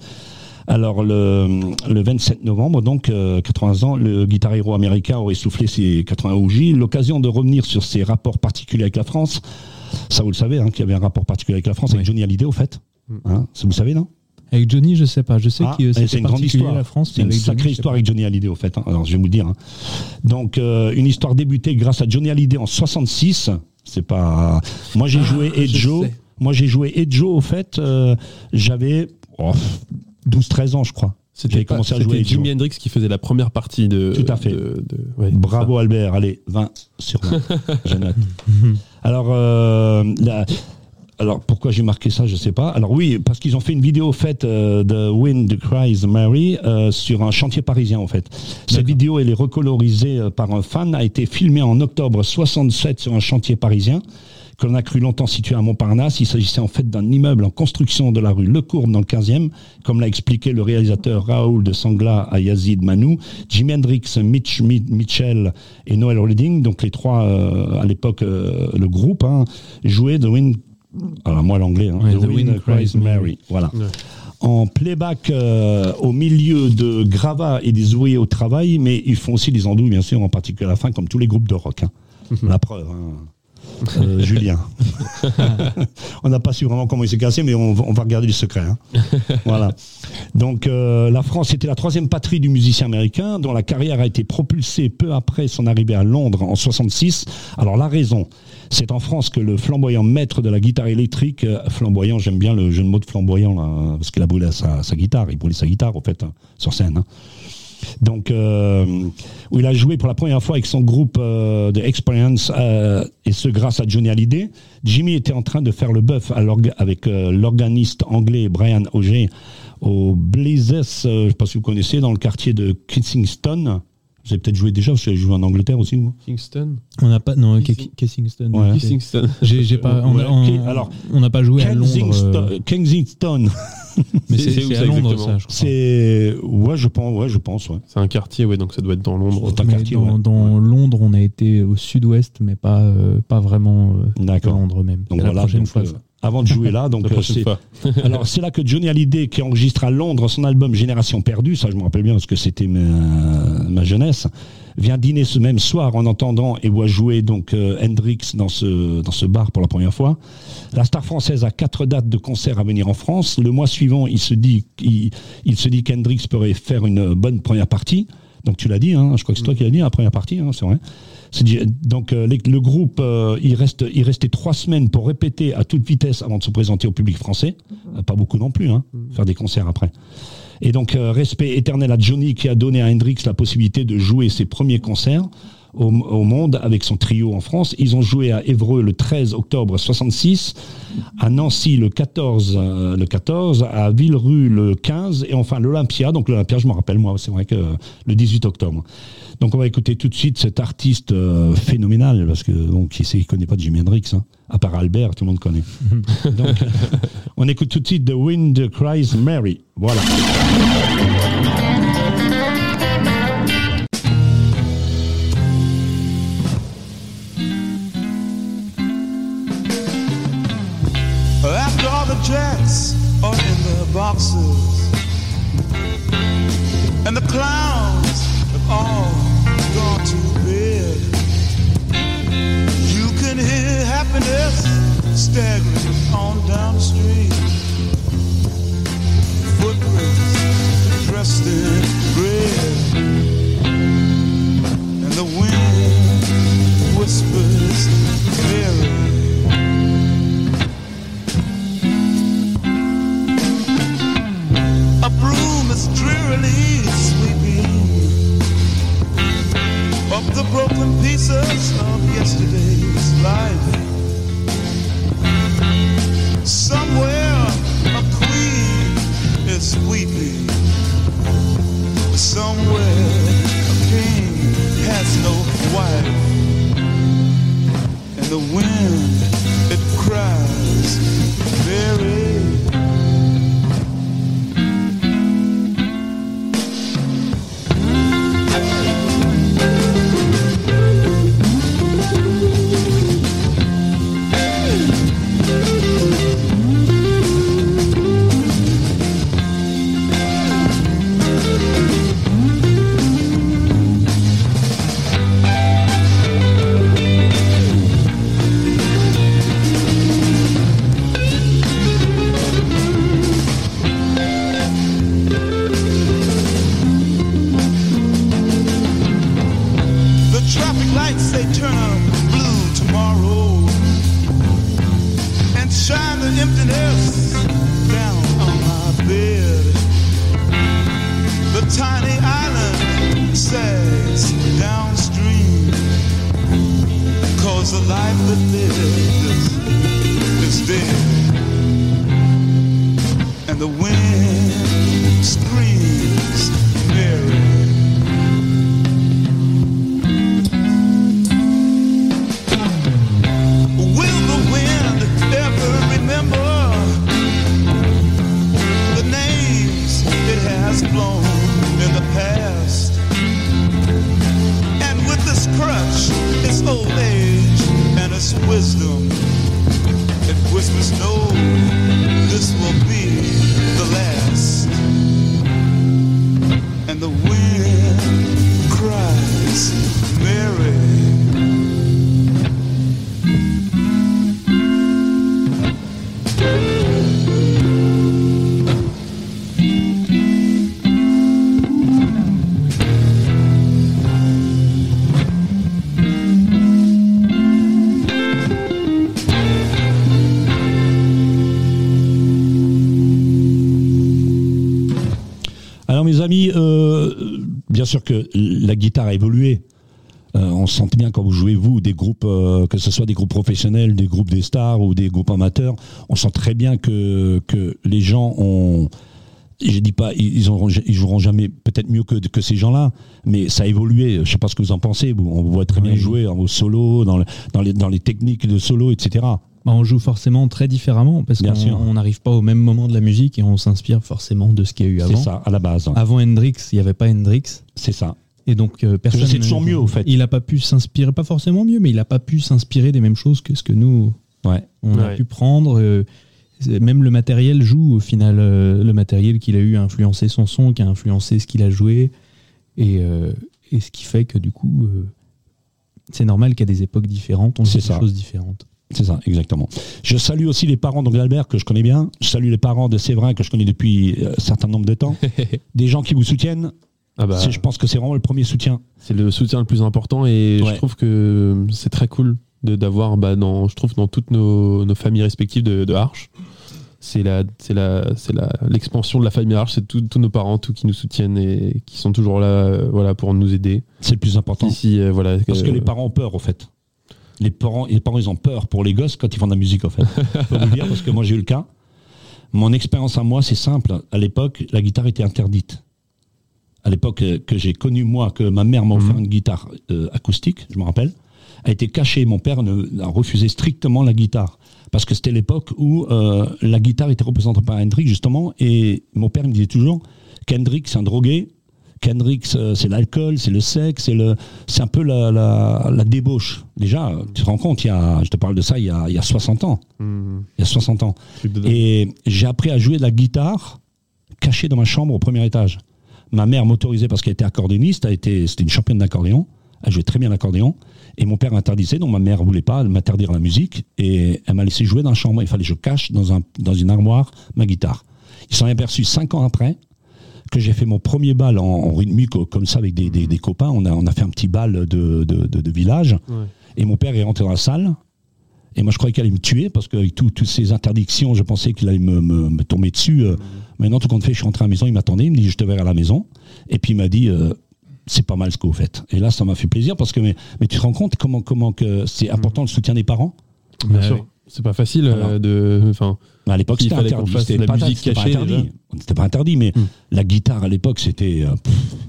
Alors le, le 27 novembre, donc euh, 80 ans, le guitar héros américain aurait soufflé ses 80 bougies. L'occasion de revenir sur ses rapports particuliers avec la France. Ça, vous le savez, hein, qu'il y avait un rapport particulier avec la France, avec Oui. Johnny Hallyday, au fait. Hein, ça, vous le savez, non? Avec Johnny, je sais pas. Je sais Ah, que c'est une grande histoire. la France. C'est une avec sacrée Johnny, histoire avec Johnny Hallyday, au fait. hein. Alors, je vais vous le dire. hein. Donc, euh, une histoire débutée grâce à Johnny Hallyday en 66. C'est pas. Moi, j'ai joué et Ah, Joe. sais. Moi, j'ai joué et Joe, au fait. euh, J'avais oh, 12-13 ans, je crois. C'était pas- commencé à jouer Jimi. Hendrix qui faisait la première partie de. Tout à fait. de- de- ouais, Bravo Albert, allez, 20 sur 20. *laughs* je note. Alors, euh, la- alors pourquoi j'ai marqué ça, je sais pas. Alors oui, parce qu'ils ont fait une vidéo faite euh, de Wind Cries Mary euh, sur un chantier parisien en fait. Cette vidéo, elle est recolorisée euh, par un fan, a été filmée en octobre 67 sur un chantier parisien que l'on a cru longtemps situé à Montparnasse. Il s'agissait en fait d'un immeuble en construction de la rue Le Courbe dans le 15e, comme l'a expliqué le réalisateur Raoul de Sangla à Yazid Manou, Jimi Hendrix, Mitch Mi- Mitchell et Noel Redding, donc les trois euh, à l'époque euh, le groupe, hein, jouaient The Wind, alors moi l'anglais, hein, Ouais, The, Wind, Cries Mary, voilà. Ouais. En playback euh, au milieu de gravats et des ouvriers au travail, mais ils font aussi des andouilles, bien sûr, en particulier à la fin, comme tous les groupes de rock. hein. *laughs* La preuve. hein. Euh, Julien. *laughs* on n'a pas su vraiment comment il s'est cassé, mais on, va- on va regarder le secret. hein. voilà. Donc euh, la France était la troisième patrie du musicien américain, dont la carrière a été propulsée peu après son arrivée à Londres en 66. Alors la raison, c'est en France que le flamboyant maître de la guitare électrique, euh, flamboyant, j'aime bien le jeu de mots de flamboyant, là, parce qu'il a brûlé sa, guitare, il brûlait sa guitare, au fait, hein, sur scène. hein. Donc, euh, où il a joué pour la première fois avec son groupe euh, de Experience, euh, et ce grâce à Johnny Hallyday. Jimmy était en train de faire le bœuf avec euh, l'organiste anglais Brian Auger au Blazes, euh, je ne sais pas si vous connaissez, dans le quartier de Kensington. Vous avez peut-être joué déjà, parce que j'ai joué en Angleterre aussi. Vous. Kingston. On n'a pas. Non, Kissing-. Ouais. J'ai pas. On Ouais, a- on- ok, alors, on n'a pas joué à Londres. Kensington, euh. *laughs* Mais C'est- à Londres, exactement ça, je crois. c'est ouais, je pense, ouais, je pense, ouais. C'est un quartier, ouais, donc ça doit être dans Londres. Un quartier, dans, ouais. dans Londres, on a été au sud-ouest, mais pas, euh, pas vraiment euh, D'accord. Londres même. Donc la prochaine donc, fois. euh, ça. Avant de jouer là, donc *laughs* euh, c'est-. *laughs* Alors c'est là que Johnny Hallyday, qui enregistre à Londres son album Génération perdue, ça je me rappelle bien parce que c'était ma, ma jeunesse, vient dîner ce même soir en entendant et voit jouer donc euh, Hendrix dans ce dans ce bar pour la première fois. La star française a quatre dates de concert à venir en France. Le mois suivant, il se dit il, il se dit qu'Hendrix pourrait faire une bonne première partie. Donc tu l'as dit, hein, je crois que c'est toi qui l'as dit la première partie, hein, c'est vrai. Donc euh, les- le groupe, euh, il reste, il restait trois semaines pour répéter à toute vitesse avant de se présenter au public français. Euh, Pas beaucoup non plus, hein, faire des concerts après. Et donc euh, respect éternel à Johnny qui a donné à Hendrix la possibilité de jouer ses premiers concerts au, au monde avec son trio en France. Ils ont joué à Évreux le 13 octobre 66, à Nancy le 14, euh, le 14, à Villerue le 15 et enfin l'Olympia. Donc l'Olympia, je me rappelle moi, c'est vrai que le 18 octobre. Donc on va écouter tout de suite cet artiste euh, phénoménal parce que bon, qui sait, qui connaît pas Jimi Hendrix, hein, à part Albert, tout le monde connaît. *laughs* Donc *laughs* on écoute tout de suite The Wind Cries Mary. Voilà. After all the jacks are in their boxes And the clowns staggering on down the street. Footprints dressed in red. And the wind whispers A broom is drearily sweeping up the broken pieces of yesterday's life. Somewhere a queen is weeping. Somewhere a king has no wife. And the wind, it cries very There's no. Sûr que la guitare a évolué. Euh, on sent bien quand vous jouez vous des groupes, euh, que ce soit des groupes professionnels, des groupes des stars ou des groupes amateurs, on sent très bien que que les gens ont, je dis pas, ils ils, joueront jamais peut-être mieux que que ces gens-là, mais ça a évolué. Je sais pas ce que vous en pensez. Vous, on voit très bien jouer en solo, dans, le- dans les dans les techniques de solo, etc. Bah, on joue forcément très différemment parce qu'on n'arrive pas au même moment de la musique et on s'inspire forcément de ce qu'il y a eu C'est avant. ça à la base. Avant Hendrix, il n'y avait pas Hendrix. C'est ça. Et donc, euh, personne. c'est toujours mieux, au fait. Il n'a pas pu s'inspirer, pas forcément mieux, mais il n'a pas pu s'inspirer des mêmes choses que ce que nous, Ouais. on a pu prendre. euh, c'est- même le matériel joue, au final. euh, le matériel qu'il a eu a influencé son son, qui a influencé ce qu'il a joué. Et, euh, et ce qui fait que, du coup, euh, c'est normal qu'à des époques différentes, on joue C'est des choses différentes. C'est ça, exactement. Je salue aussi les parents donc d'Albert que je connais bien. Je salue les parents de Séverin que je connais depuis euh, un certain nombre de temps. *laughs* Des gens qui vous soutiennent. Ah bah, Je pense que c'est vraiment le premier soutien. c'est le soutien le plus important et Ouais. je trouve que c'est très cool d'avoir bah, dans je trouve dans toutes nos, nos familles respectives de, de Arche c'est la c'est la c'est la l'expansion de la famille Arche c'est tout- tous nos parents tous qui nous soutiennent et qui sont toujours là euh, voilà pour nous aider C'est le plus important. ici euh, voilà Parce que euh, les parents ont peur, au fait. Les parents, les parents, ils ont peur pour les gosses quand ils font de la musique, au fait. *laughs* Je peux vous le dire parce que moi, j'ai eu le cas. Mon expérience à moi, c'est simple. À l'époque, la guitare était interdite. À l'époque euh, que j'ai connu, moi, que ma mère m'a offert une guitare euh, acoustique, je me rappelle, a été cachée. Mon père ne, a refusé strictement la guitare. Parce que c'était l'époque où euh, la guitare était représentée par Hendrix, justement. Et mon père me disait toujours qu'Hendrix, c'est un drogué. Qu'Hendrix, euh, c'est l'alcool, c'est le sexe, c'est le, c'est un peu la, la, la débauche. Déjà, tu te rends compte, il y a, je te parle de ça il y a, il y a 60 ans. hmm, Il y a 60 ans. Et j'ai appris à jouer de la guitare caché dans ma chambre au premier étage. Ma mère m'autorisait parce qu'elle était accordéoniste, elle était, c'était une championne d'accordéon. Elle jouait très bien l'accordéon. Et mon père interdisait, donc ma mère voulait pas m'interdire la musique. Et elle m'a laissé jouer dans la chambre. Il fallait que je cache dans, un, dans une armoire ma guitare. Ils s'en est aperçu cinq ans après que j'ai fait mon premier bal en, en rythmique euh, comme ça avec des, des- des copains. On a, on a fait un petit bal de, de, de- de village. Ouais. Et mon père est rentré dans la salle. Et moi, je croyais qu'il allait me tuer parce que avec tout- toutes ces interdictions, je pensais qu'il allait me, me- me tomber dessus. Euh, Maintenant, tout compte fait, je suis rentré à la maison, il m'attendait, il me dit, je te verrai à la maison. Et puis il m'a dit, euh, c'est pas mal ce que vous faites. Et là, ça m'a fait plaisir parce que, mais, mais tu te rends compte comment, comment que c'est important le soutien des parents? Bien Ouais, sûr c'est pas facile Voilà. euh, de enfin À l'époque, c'était interdit. C'était pas, interdit. C'était pas interdit, mais Hmm. la guitare à l'époque, c'était euh,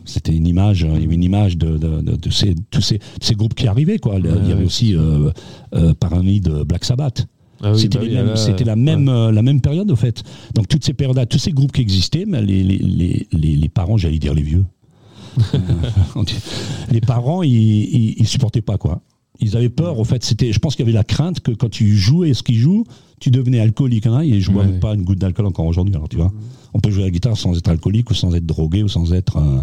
c'était une image, il y avait une image de, de, de- de ces, tous ces, ces groupes qui arrivaient. Quoi. il y avait aussi euh, euh, de Black Sabbath. ah oui, c'était bah oui, c'était la même euh, la même période au fait. Donc toutes ces périodes, tous ces groupes qui existaient, mais les les, les, les, les parents, j'allais dire les vieux, *laughs* Euh, *laughs* les parents, ils, ils, ils supportaient pas quoi. Ils avaient peur. Au fait, c'était. Je pense qu'il y avait la crainte que quand tu jouais ce qu'ils jouent, tu devenais alcoolique. Hein, et je bois Ouais. pas une goutte d'alcool encore aujourd'hui. Alors tu vois, on peut jouer à la guitare sans être alcoolique ou sans être drogué ou sans être. euh,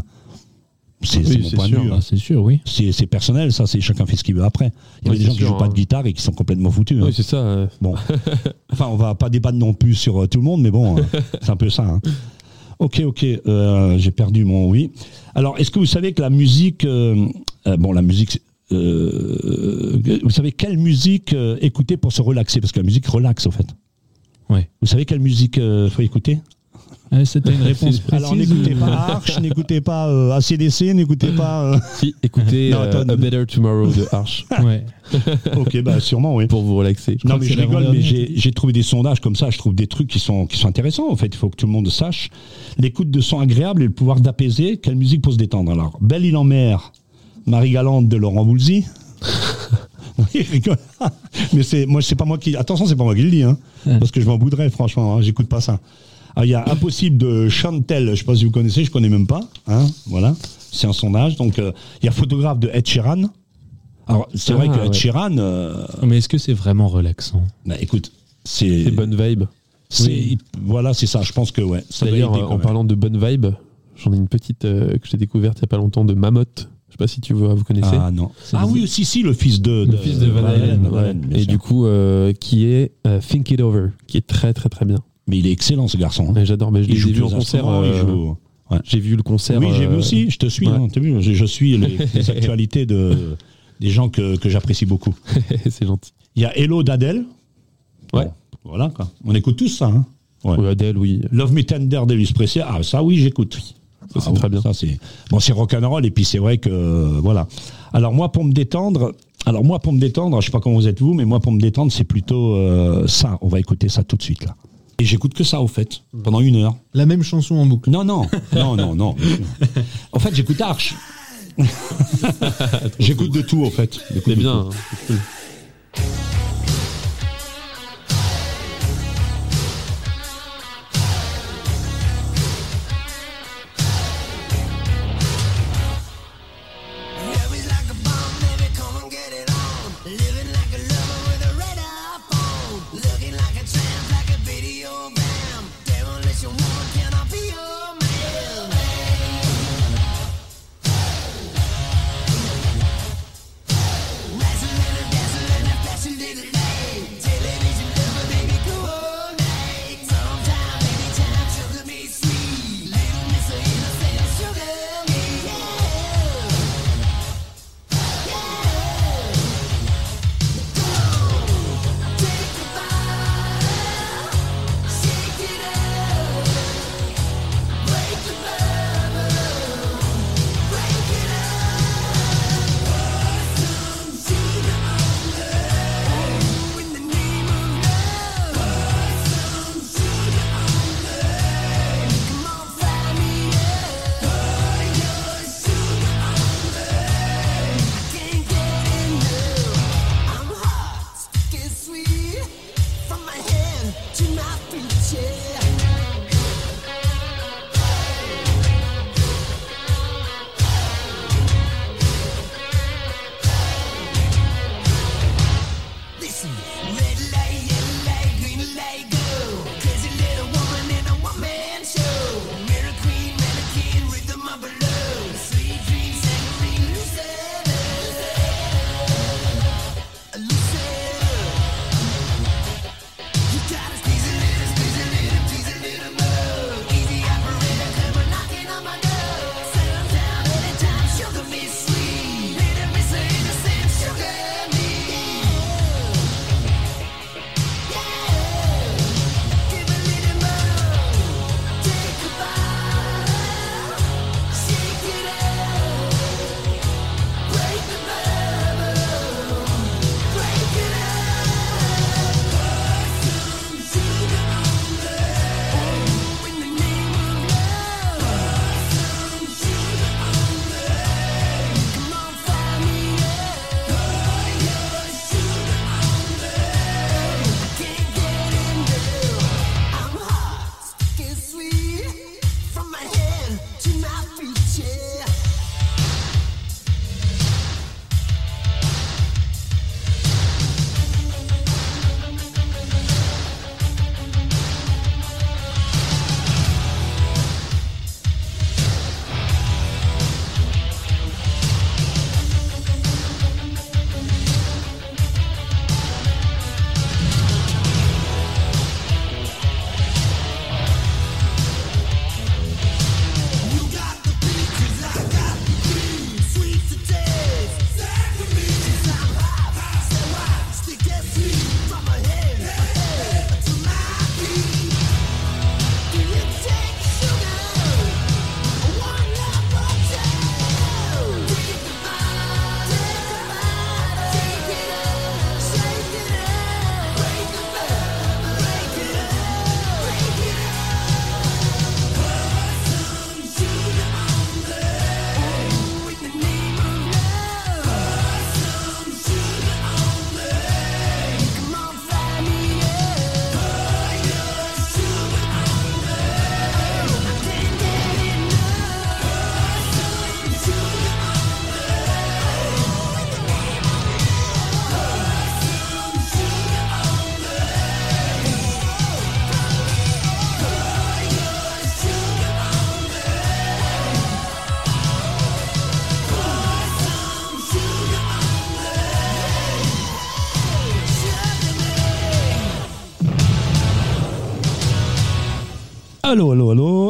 c'est Oui, mon point sûr. de vue. hein. C'est sûr, oui. C'est personnel, ça. C'est chacun fait ce qu'il veut après. Il y a Oui, des gens qui sûr, jouent pas hein. de guitare et qui sont complètement foutus. hein. oui c'est ça euh, Bon. *laughs* enfin, on va pas débattre non plus sur euh, tout le monde, mais bon, *laughs* c'est un peu ça. Ok, ok, euh, j'ai perdu mon oui. Alors, est-ce que vous savez que la musique, euh, euh, bon, la musique, vous savez quelle musique euh, écouter pour se relaxer Parce que la musique relaxe, au fait. Ouais. Vous savez quelle musique euh, faut écouter? Ah, C'était une réponse *laughs* précise. Alors n'écoutez pas Arch, n'écoutez pas euh, ACDC, n'écoutez pas. euh, *laughs* Si, écoutez Non, euh. A Better Tomorrow de Arch *laughs* Ouais. ok, bah sûrement, oui. pour vous relaxer. Non mais je rigole, mais j'ai j'ai trouvé des sondages comme ça, je trouve des trucs qui sont, qui sont intéressants en fait, il faut que tout le monde sache. L'écoute de son agréable et le pouvoir d'apaiser, quelle musique pour se détendre Alors, Belle île en mer, Marie Galante de Laurent Voulzy. *laughs* *laughs* mais c'est moi, c'est pas moi qui... Attention, c'est pas moi qui le dis, hein, parce que je m'en boudrais franchement, hein, j'écoute pas ça. Alors, il y a Impossible de Chantel, je sais pas si vous connaissez, je connais même pas, hein, voilà, c'est un sondage. Donc, euh, il y a Photographe de Ed Sheeran. Alors, c'est Ah, vrai que Ed ouais. Sheeran, euh, Mais est-ce que c'est vraiment relaxant? Bah, écoute, c'est... C'est bonne vibe. C'est- Voilà, c'est ça. Je pense que ouais. D'ailleurs, en même. parlant de bonne vibe, j'en ai une petite euh, que j'ai découverte il y a pas longtemps de Mamotte. Je sais pas si tu vois, vous connaissez. Ah non. Ah oui, si, si, le fils de. le fils de Van Halen, et du coup euh, qui est euh, Think It Over, qui est très très très bien. Mais il est excellent, ce garçon. Mais J'adore, mais je Il l'ai joue vu en concert. euh, joue- Ouais. J'ai vu le concert. Oui, j'ai vu aussi. Je te suis. ouais. hein, t'as vu, je, je suis les, *laughs* les actualités de des gens que, que j'apprécie beaucoup. *laughs* c'est gentil. Il y a Hello d'Adèle. Ouais. Bon, voilà quoi. On écoute tous ça. Hein. Ouais. Oui, Adèle, oui. Love Me Tender d'Elvis Presley. Ah ça oui, j'écoute. Ça, c'est Ah, très bien. Ça c'est bon, c'est rock'n'roll et puis c'est vrai que euh, voilà. Alors moi pour me détendre, alors moi pour me détendre, je sais pas comment vous êtes vous, mais moi pour me détendre c'est plutôt euh, ça. On va écouter ça tout de suite là. Et j'écoute que ça au fait pendant une heure. La même chanson en boucle. Non non non non non. *laughs* en fait j'écoute Arch. *laughs* j'écoute de tout au fait. J'écoute C'est de bien. tout. hein,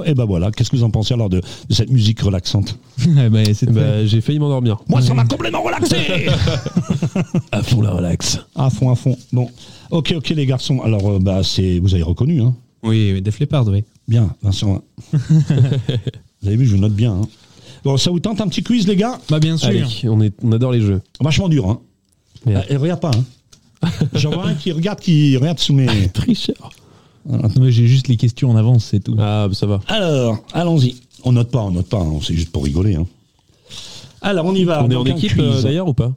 Et ben voilà, qu'est-ce que vous en pensez alors de, de cette musique relaxante *laughs* Eh ben, c'était- Bah, j'ai failli m'endormir. Moi, ça m'a complètement relaxé *laughs* À fond la relax. À fond, à fond. Bon, ok, ok les garçons. Alors, euh, bah, c'est, vous avez reconnu, hein Oui, oui, Def Leppard, oui. Bien, Vincent. *laughs* vous avez vu, je note bien. hein. Bon, ça vous tente un petit quiz, les gars? Bah, bien sûr. Allez, on, est, on adore les jeux. Vachement dur, hein. Ah, Et regarde pas, hein J'en vois un qui regarde, qui regarde sous mes... Tricheur. J'ai juste les questions en avance, c'est tout. Ah, bah, ça va. Alors, allons-y. On note pas, on note pas, hein, c'est juste pour rigoler. hein. Alors, on y va. on est en Donc, un équipe quiz. euh, d'ailleurs ou pas?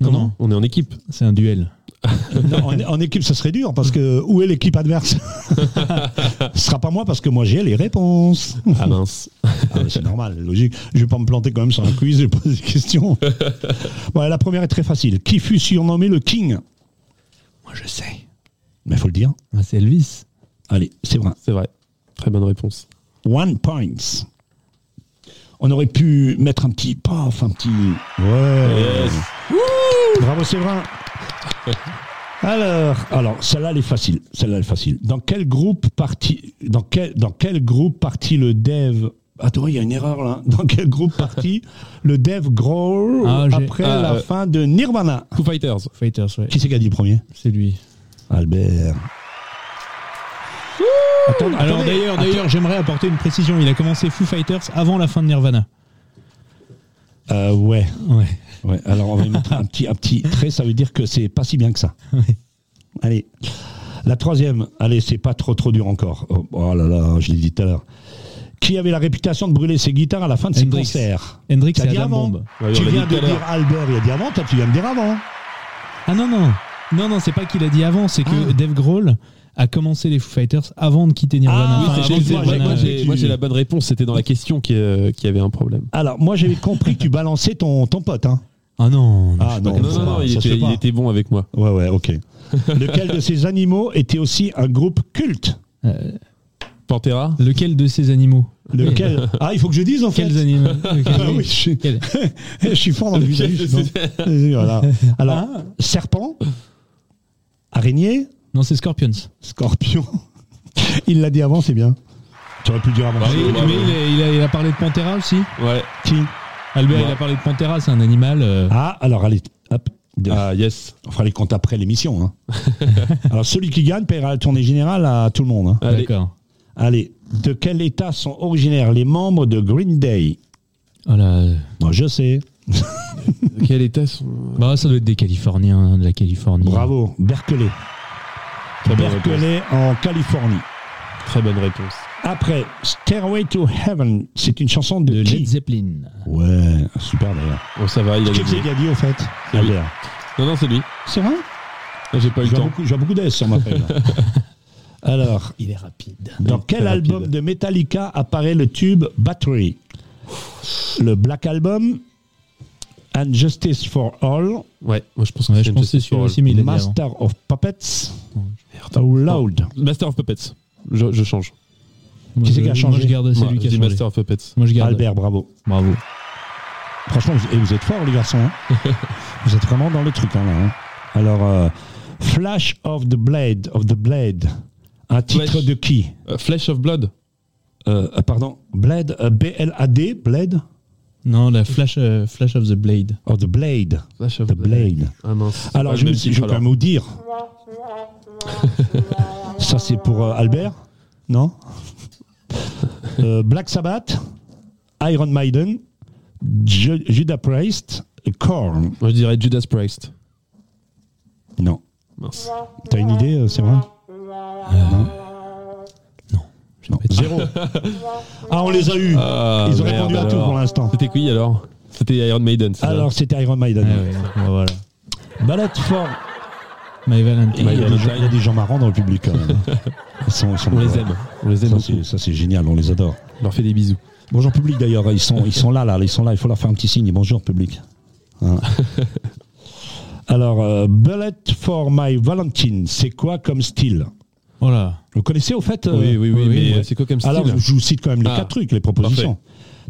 Non, non, On est en équipe. c'est un duel. *laughs* Non, en, en équipe, ça serait dur parce que où est l'équipe adverse? *laughs* Ce sera pas moi parce que moi j'ai les réponses. Ah mince. Ah, c'est normal, logique. Je vais pas me planter quand même sur un quiz, je vais poser des questions. *laughs* Voilà, la première est très facile. Qui fut surnommé le King? Moi, je sais. Mais faut le dire. Ah, c'est Elvis. Allez, c'est vrai. C'est vrai. Très bonne réponse. One point. On aurait pu mettre un petit paf, un petit. Ouais. Bravo, c'est vrai. Alors, alors, celle-là, elle est facile. Celle-là, elle est facile. Dans quel groupe partit, dans quel, dans quel groupe partit le dev Attends, il y a une erreur là. *laughs* Dans quel groupe partit le dev Grohl Ah, après ah, la euh. fin de Nirvana? Foo Fighters. Fighters, ouais. Qui c'est qui a dit le premier? C'est lui. Albert. Attends, Alors d'ailleurs, d'ailleurs, j'aimerais apporter une précision. Il a commencé Foo Fighters avant la fin de Nirvana. Euh, ouais. Ouais. Ouais, alors on va y mettre un petit, un petit trait, ça veut dire que c'est pas si bien que ça. Ouais. Allez. La troisième, allez, c'est pas trop trop dur encore. Oh, oh là là, je l'ai dit tout à l'heure. Qui avait la réputation de brûler ses guitares à la fin de ses concerts Hendrix Adam. Ouais, Tu viens de dire. Albert, il a dit avant, toi tu viens de dire avant. Ah non, non. Non, non, c'est pas qu'il a dit avant, c'est que Ah. Dave Grohl a commencé les Foo Fighters avant de quitter Nirvana. Ah, Enfin, oui, avant moi, j'ai tu- moi, j'ai la bonne réponse. C'était dans la question qui, euh, qui avait un problème. Alors, moi j'avais compris que tu balançais ton, ton pote. Hein. Ah non. Ah non, Non, non, non, il était, il était bon avec moi. Ouais, ouais, ok. *laughs* Lequel de ces animaux était aussi un groupe culte Euh, Pantera lequel de ces animaux? Lequel? Ah, il faut que je dise en fait. Quels animaux? Lequel- Ah oui, je suis, *laughs* je suis fort dans le visage. voilà. Alors, Ah. serpent, araignée, Non, c'est Scorpions. scorpion. *laughs* Il l'a dit avant, c'est bien. Tu aurais pu le dire avant. Mais, mais il, a, il a- il a parlé de Pantera aussi. Ouais. Qui Albert, Ouais. il a parlé de Pantera, c'est un animal. euh, Ah, alors allez, hop. Ah, yes. On fera les comptes après l'émission. hein. *laughs* alors, celui qui gagne paiera la tournée générale à tout le monde. hein. Allez. D'accord. Allez, de quel état sont originaires les membres de Green Day? Oh là, euh, Moi, je sais. Quel état sont. bah, ça doit être des Californiens, de la Californie. Bravo, Berkeley. Très bonne réponse. Berkeley en Californie. Très bonne réponse. Après, Stairway to Heaven, c'est une chanson de, De qui Led Zeppelin. Ouais, super d'ailleurs. Bon, ça va, il a gagné. c'est qui a dit au fait. Albert? Non, non, c'est lui. C'est vrai? Là, J'ai pas eu le temps. beaucoup, je vois beaucoup d'S sur ma feuille. *laughs* Alors, Il est rapide. dans quel album rapide. de Metallica apparaît le tube Battery? Le Black Album And Justice for All Ouais, moi je pense que Ouais, c'est je celui All. aussi, mais il avant. Master of Puppets Merde. ou Loud Master of Puppets. Je, je change. Moi, Qui c'est qui a Moi, changé je garde, c'est Moi, lui qui a changé. Master of Puppets. Moi, je garde. Albert, bravo. Bravo. Franchement, vous, et vous êtes forts, les garçons. hein. *laughs* vous êtes vraiment dans le truc, hein, là. hein. Alors, euh, Flash of the Blade, of the Blade. Un titre Flash. de qui? Euh, Flesh of Blood. Euh, Pardon, Blade, B-L-A-D, Blade Non, la Flash, euh, Flash of the Blade. of the Blade, Flash of the Blade. Ah mince. Alors, je, me, je vais quand même vous dire. *laughs* Ça, c'est pour euh, Albert Non? Euh, Black Sabbath, Iron Maiden, Ju- Judas Priest, et Korn. Moi je dirais Judas Priest. Non. Mince. T'as une idée, c'est vrai Non, zéro. *laughs* ah, on les a eus. Ah, Ils ont merde, répondu à tout alors. pour l'instant. C'était qui alors? C'était Iron Maiden. c'est ça? Alors, c'était Iron Maiden. Ouais, ouais, ouais, voilà. Ballet for. My Valentine. Il y, a des gens, il y a des gens marrants dans le public quand même. *laughs* Ils sont, ils sont On les aime. On les aime Ça, beaucoup. c'est- Ça, c'est génial, on les adore. On leur fait des bisous. Bonjour public d'ailleurs, ils sont, ils sont là, là, ils sont là, il faut leur faire un petit signe. Bonjour public. Hein. *laughs* Alors, euh, Bullet for My Valentine, c'est quoi comme style? Voilà. Vous connaissez au fait euh, oui, oui, oui, mais c'est quoi comme style Alors, je vous cite quand même les Ah, quatre trucs, les propositions.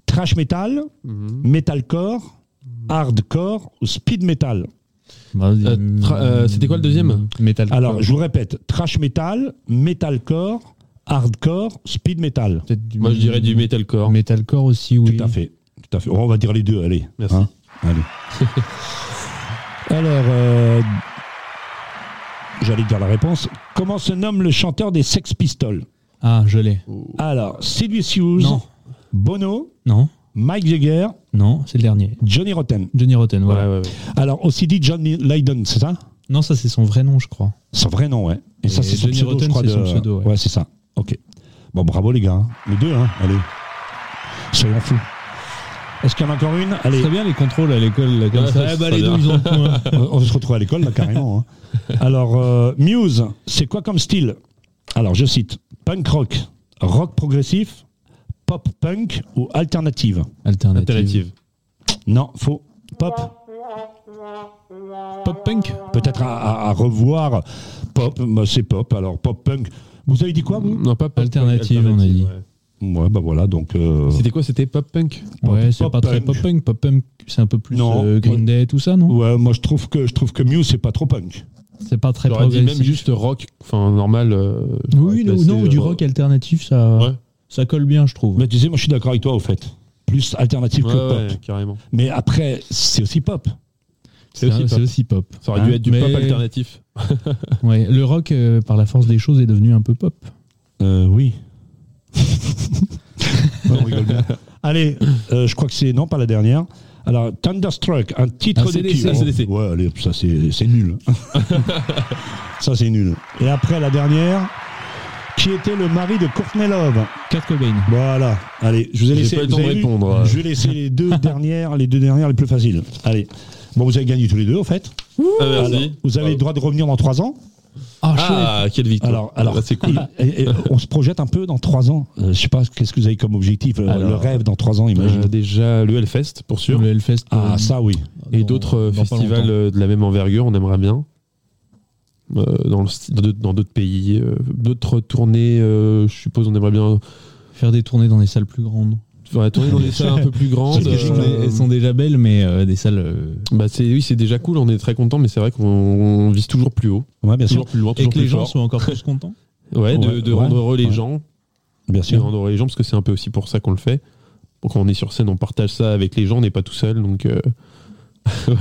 Trash metal, Mhm. metalcore, hardcore ou speed metal. Bah, Euh, tra- euh, c'était quoi le deuxième? Metal. Alors, je vous répète, trash metal, metalcore, hardcore, speed metal. Peut-être du Moi, je dirais du metalcore. metalcore aussi, oui. Tout à fait. Tout à fait. On va dire les deux, allez. Merci. Hein allez. *laughs* Alors, euh, j'allais dire la réponse. Comment se nomme le chanteur des Sex Pistols? Ah, je l'ai. Alors, Sid Vicious, Non. Bono, Non, Mike Jagger, non, c'est le dernier. Johnny Rotten. Johnny Rotten, Ouais, voilà. ouais, ouais. Alors, aussi dit John Lydon, c'est ça? Non, ça c'est son vrai nom, je crois. Son vrai nom, ouais. Et, Et ça, c'est son Johnny pseudo, Rotten, je crois. c'est son de- pseudo, ouais. c'est ça. Ok. Bon, bravo les gars. hein. Les deux, hein. Allez. Soyons fous. Est-ce qu'il y en a encore une Allez. Très bien les contrôles à l'école, là, comme Ouais, ça. ça, Eh c'est les deux, bien. ils ont le point. on va se retrouver à l'école, là, carrément. hein. *laughs* Alors, euh, Muse, c'est quoi comme style Alors, je cite punk rock, rock progressif, pop punk ou alternative Alternative. Alternative. Non, faux. Pop. Pop punk Peut-être à, à- à revoir. Pop, bah, c'est pop. Alors, pop punk. Vous avez dit quoi, vous Non, pas pop Alternative, on a dit. ouais. Ouais, bah voilà, donc. euh, C'était quoi C'était pop punk? Ouais, c'est pop pas très punk. pop punk. Pop punk, c'est un peu plus Non. euh, Green Day, tout ça, non? Ouais, moi je trouve que je trouve que Muse c'est pas trop punk. C'est pas très J'aurais dit progressif. même juste rock, enfin normal. euh, Oui, non, du euh, rock alternatif, ça, Ouais. ça colle bien, je trouve. Mais tu sais, moi je suis d'accord avec toi au fait. Plus alternative Ouais, que ouais, pop. carrément. Mais après, c'est aussi pop. C'est aussi, aussi pop. Ça aurait Hein, dû être du mais- pop alternatif. *laughs* Ouais, le rock, euh, par la force des choses, est devenu un peu pop. Euh, oui. *laughs* On rigole bien. Allez, euh, je crois que c'est non pas la dernière. Alors Thunderstruck, un titre Un de CDC. Un CDC. Ouais, allez, ça c'est c'est nul. *laughs* ça c'est nul. Et après la dernière, qui était le mari de Courtney Love. Kurt Cobain. Voilà. Allez, je vous ai J'ai laissé. pas eu le vous temps de avez vu répondre. Je vais laisser les deux *laughs* dernières, les deux dernières les plus faciles. Allez. Bon, vous avez gagné tous les deux, en fait. Ah, merci. Alors, vous avez le droit de revenir dans trois ans. Ah, Ah, quelle victoire. Alors, alors Ah, c'est cool. *laughs* et- et on se projette un peu dans trois ans. Euh, je sais pas, qu'est-ce que vous avez comme objectif euh, Alors, Le rêve dans trois ans, imagine. Euh, déjà le Hellfest pour sûr. Le Hellfest. ah, euh, ça, oui. Et d'autres festivals de la même envergure, on aimerait bien. Euh, dans d'autres- dans d'autres pays, euh, d'autres tournées, euh, je suppose on aimerait bien Faire des tournées dans des salles plus grandes. Ouais, tourner dans des salles un peu plus grandes. C'est Elles sont, euh, elles sont déjà belles, mais euh, des salles. euh, Bah c'est oui, c'est déjà cool, on est très content, mais c'est vrai qu'on on vise toujours plus haut, Ouais, bien sûr. toujours plus loin, Et que les gens sont encore plus contents. Ouais, de, de rendre heureux les gens, Bien de sûr. rendre heureux les gens, parce que c'est un peu aussi pour ça qu'on le fait. Quand on est sur scène, on partage ça avec les gens, on n'est pas tout seul, donc euh, *laughs*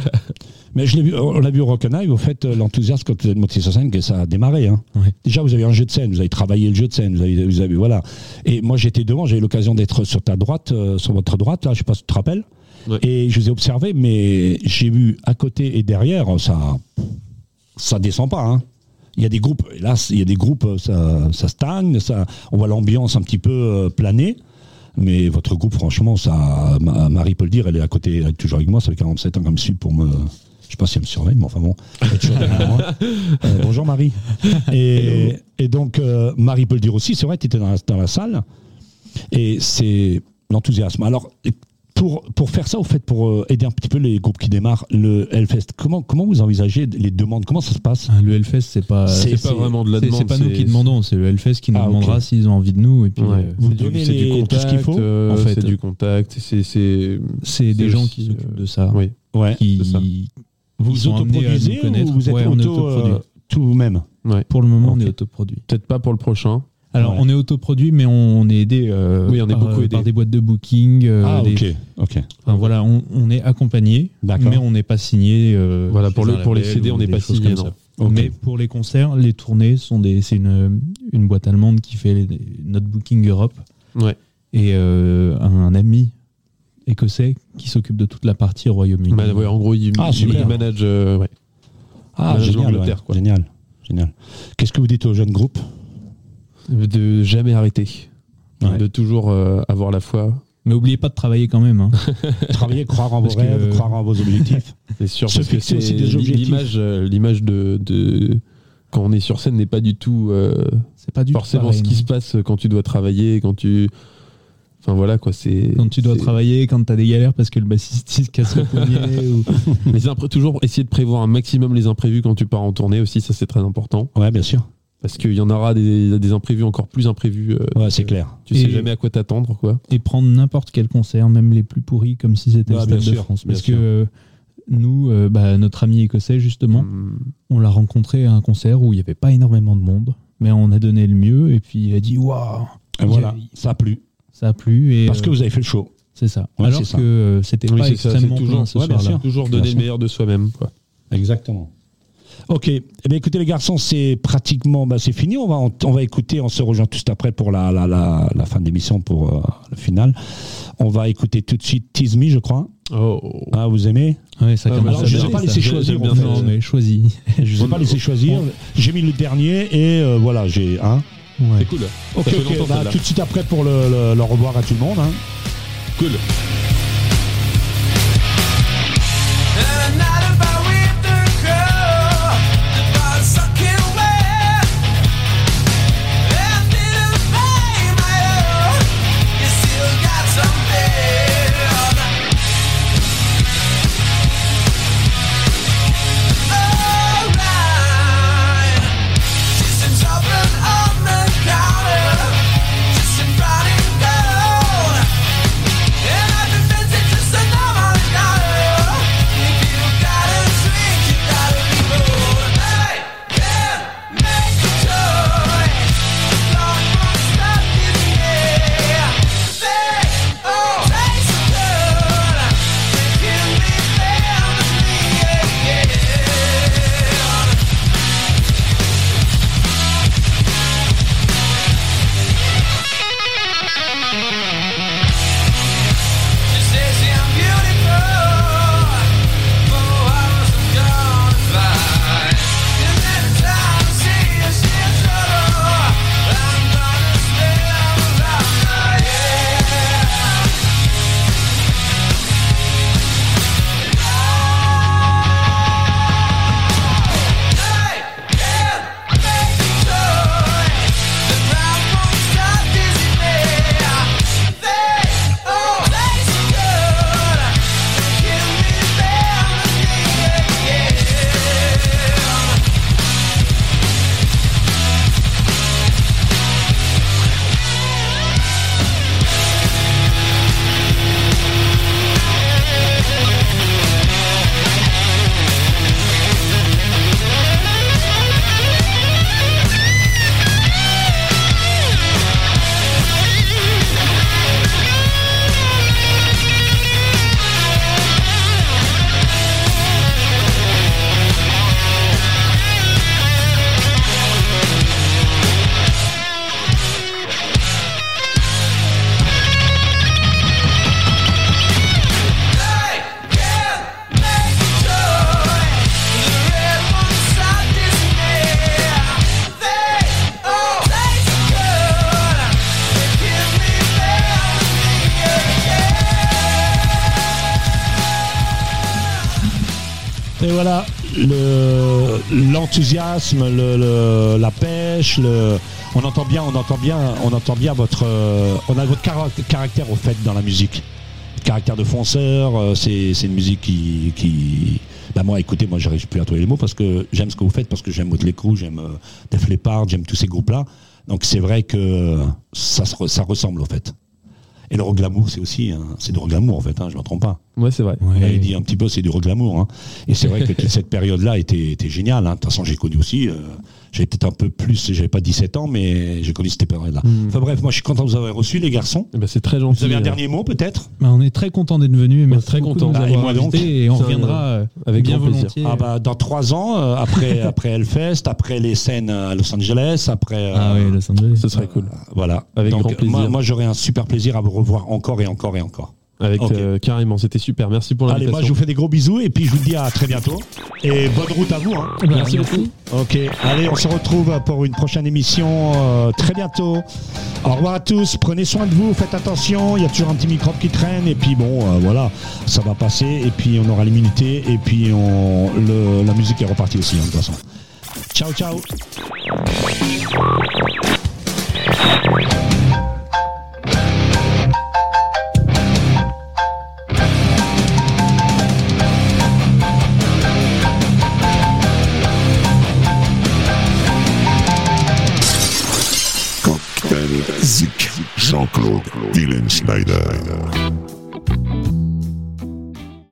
Mais je l'ai vu, on l'a vu au Rock'n'Eye, au fait, euh, l'enthousiasme quand vous êtes monté sur scène, que ça a démarré. Hein. Déjà, vous avez un jeu de scène, vous avez travaillé le jeu de scène, vous avez, vous avez voilà. Et moi, j'étais devant, j'ai eu l'occasion d'être sur ta droite, euh, sur votre droite, là, je sais pas si tu te rappelles. Et je vous ai observé, mais j'ai vu à côté et derrière, ça, ça descend pas. Hein. Il y a des groupes, hélas, il y a des groupes, ça, ça stagne, ça, on voit l'ambiance un petit peu euh, planer. Mais votre groupe, franchement, ça, Ma- Marie peut le dire, elle est à côté, elle est toujours avec moi, ça fait 47 ans qu'elle me suit pour me. Je sais pas si elle me surveille, mais enfin bon, elle est toujours derrière moi. Euh, bonjour Marie. Et, et donc, euh, Marie peut le dire aussi, c'est vrai, tu étais dans la, dans la salle, et c'est l'enthousiasme. Alors, pour, pour faire ça, au fait, pour euh, aider un petit peu les groupes qui démarrent le Hellfest, comment, comment vous envisagez les demandes? Comment ça se passe? Ah, Le Hellfest, c'est pas. C'est- pas vraiment de la c'est- demande. C'est pas nous qui demandons, c'est le Hellfest qui nous Ah, demandera s'ils ont envie de nous. Et puis, Ouais. euh, Vous C'est du- donnez c'est du les- tout ce contact, qu'il faut, euh, en fait. c'est du contact, c'est des gens aussi, qui euh, s'occupent de ça. oui. Ouais. Qui, Vous nous autoproduisez connaître. ou vous êtes Ouais, auto, autoproduit. euh, tout vous-même Pour le moment, on est autoproduit. Peut-être pas pour le prochain. Alors, Ouais. on est autoproduit, mais on est aidé, euh, Oui, on est par, beaucoup euh, aidé. par des boîtes de booking. euh, Ah, des- ok. enfin, voilà, on, on est accompagné, mais on n'est pas signé. euh, Voilà, pour le- pour les CD, on n'est pas signé, non. Mais pour les concerts, les tournées sont des, c'est une, une boîte allemande qui fait les- notre booking Europe Ouais. et euh, un ami écossais qui s'occupe de toute la partie Royaume-Uni. Bah, ouais, en gros, il, Ah, il manage. euh, ouais. Ah, Manage génial, l'Angleterre, ouais. quoi. génial, génial. Qu'est-ce que vous dites aux jeunes groupes De jamais arrêter. Ouais. De toujours euh, avoir la foi. Mais oubliez pas de travailler quand même. hein. *laughs* Travailler, croire en vos Parce que- rêves, croire en vos objectifs. *laughs* C'est sûr. Se Parce que fixer aussi c'est des objectifs. l'image, euh, l'image de, de quand on est sur scène n'est pas du tout euh, C'est pas du tout forcément pareil, ce qui non. se passe quand tu dois travailler, quand tu. Enfin voilà quoi, c'est. Quand tu dois travailler, quand t'as des galères parce que le bassiste il se casse le poignet. *laughs* ou... Les impré- toujours essayer de prévoir un maximum les imprévus quand tu pars en tournée aussi, ça c'est très important. Ouais, bien sûr. Parce qu'il y en aura des, des imprévus encore plus imprévus. euh, Ouais, c'est clair. Tu sais Et- jamais à quoi t'attendre quoi. Et prendre n'importe quel concert, même les plus pourris, comme si c'était Ouais, le Stade de sûr, France. Parce sûr. que euh, nous, euh, bah, notre ami écossais, justement, Hum, on l'a rencontré à un concert où il n'y avait pas énormément de monde. Mais on a donné le mieux et puis il a dit waouh, voilà, Il- ça a plu. Ça a plu et Parce que euh, vous avez fait le show. c'est ça. Ouais, Alors que euh, c'était Oui, pas extrêmement toujours- plein ce ouais, soir-là. Toujours donner le meilleur de soi-même. quoi. Exactement. Ok, eh bien, écoutez les garçons, c'est pratiquement, bah, c'est fini. On va, on, va écouter, on se rejoint tout après pour la, la, la, la fin de l'émission pour euh, le final. On va écouter tout de suite Tease Me, je crois. Oh. Ah, vous aimez Ouais, ça Ah, commence je bien. sais pas ça. laisser J'ai- choisir. en fait. Non, mais choisis. Je ne sais pas laisser choisir. J'ai mis le dernier et euh, voilà, j'ai un. Ouais. C'est cool. Ok, Ça fait ok, longtemps, bah, celle-là. tout de suite après pour le, le, revoir à tout le monde. hein. Cool. Et voilà, le- l'enthousiasme, le, le- la pêche, le, on entend bien, on entend bien, on entend bien votre, euh, on a votre cara- caractère au fait dans la musique, caractère de fonceur. euh, c'est une musique qui, qui, bah moi, écoutez, moi, j'arrive plus à trouver les mots parce que j'aime ce que vous faites, parce que j'aime Motley Crue, j'aime euh, Def Leppard, j'aime tous ces groupes-là. Donc c'est vrai que ça, ça ressemble au fait. Et le rock c'est aussi, hein, c'est du rock en fait, hein, je me trompe pas. Ouais, c'est vrai. Là, il dit un petit peu, c'est du rock glamour. Hein. Et c'est vrai que toute *laughs* cette période-là était, était géniale. hein. De toute façon, j'ai connu aussi. euh, j'avais peut-être un peu plus, j'avais pas 17 ans, mais j'ai connu cette période-là. Mm. Enfin bref, moi, je suis content de vous avoir reçus, les garçons. Eh ben, c'est très gentil. Vous avez un euh, dernier mot, peut-être? Bah, on est très content d'être venu merci très content. de nous Ah, et avoir donc. invités et on reviendra euh, avec bien volontiers. Ah bah, Dans trois ans, euh, après, *laughs* après Hellfest, après les scènes à Los Angeles, après. euh, Ah oui, Los Angeles. Ce serait cool. Voilà. Avec Donc, grand plaisir. Moi, moi, j'aurais un super plaisir à vous revoir encore et encore et encore. Avec euh, carrément, c'était super. Merci pour Allez, moi, je l'invitation. vous fais des gros bisous et puis je vous dis à très bientôt. Et bonne route à vous. Hein. Merci beaucoup. Ok, allez, on se retrouve pour une prochaine émission euh, très bientôt. Au revoir à tous, prenez soin de vous, faites attention, il y a toujours un petit microbe qui traîne, et puis bon, euh, voilà, ça va passer, et puis on aura l'immunité, et puis on, le- la musique est repartie aussi, hein, de toute façon. Ciao, ciao Zik. Jean-Claude Dylan Schneider.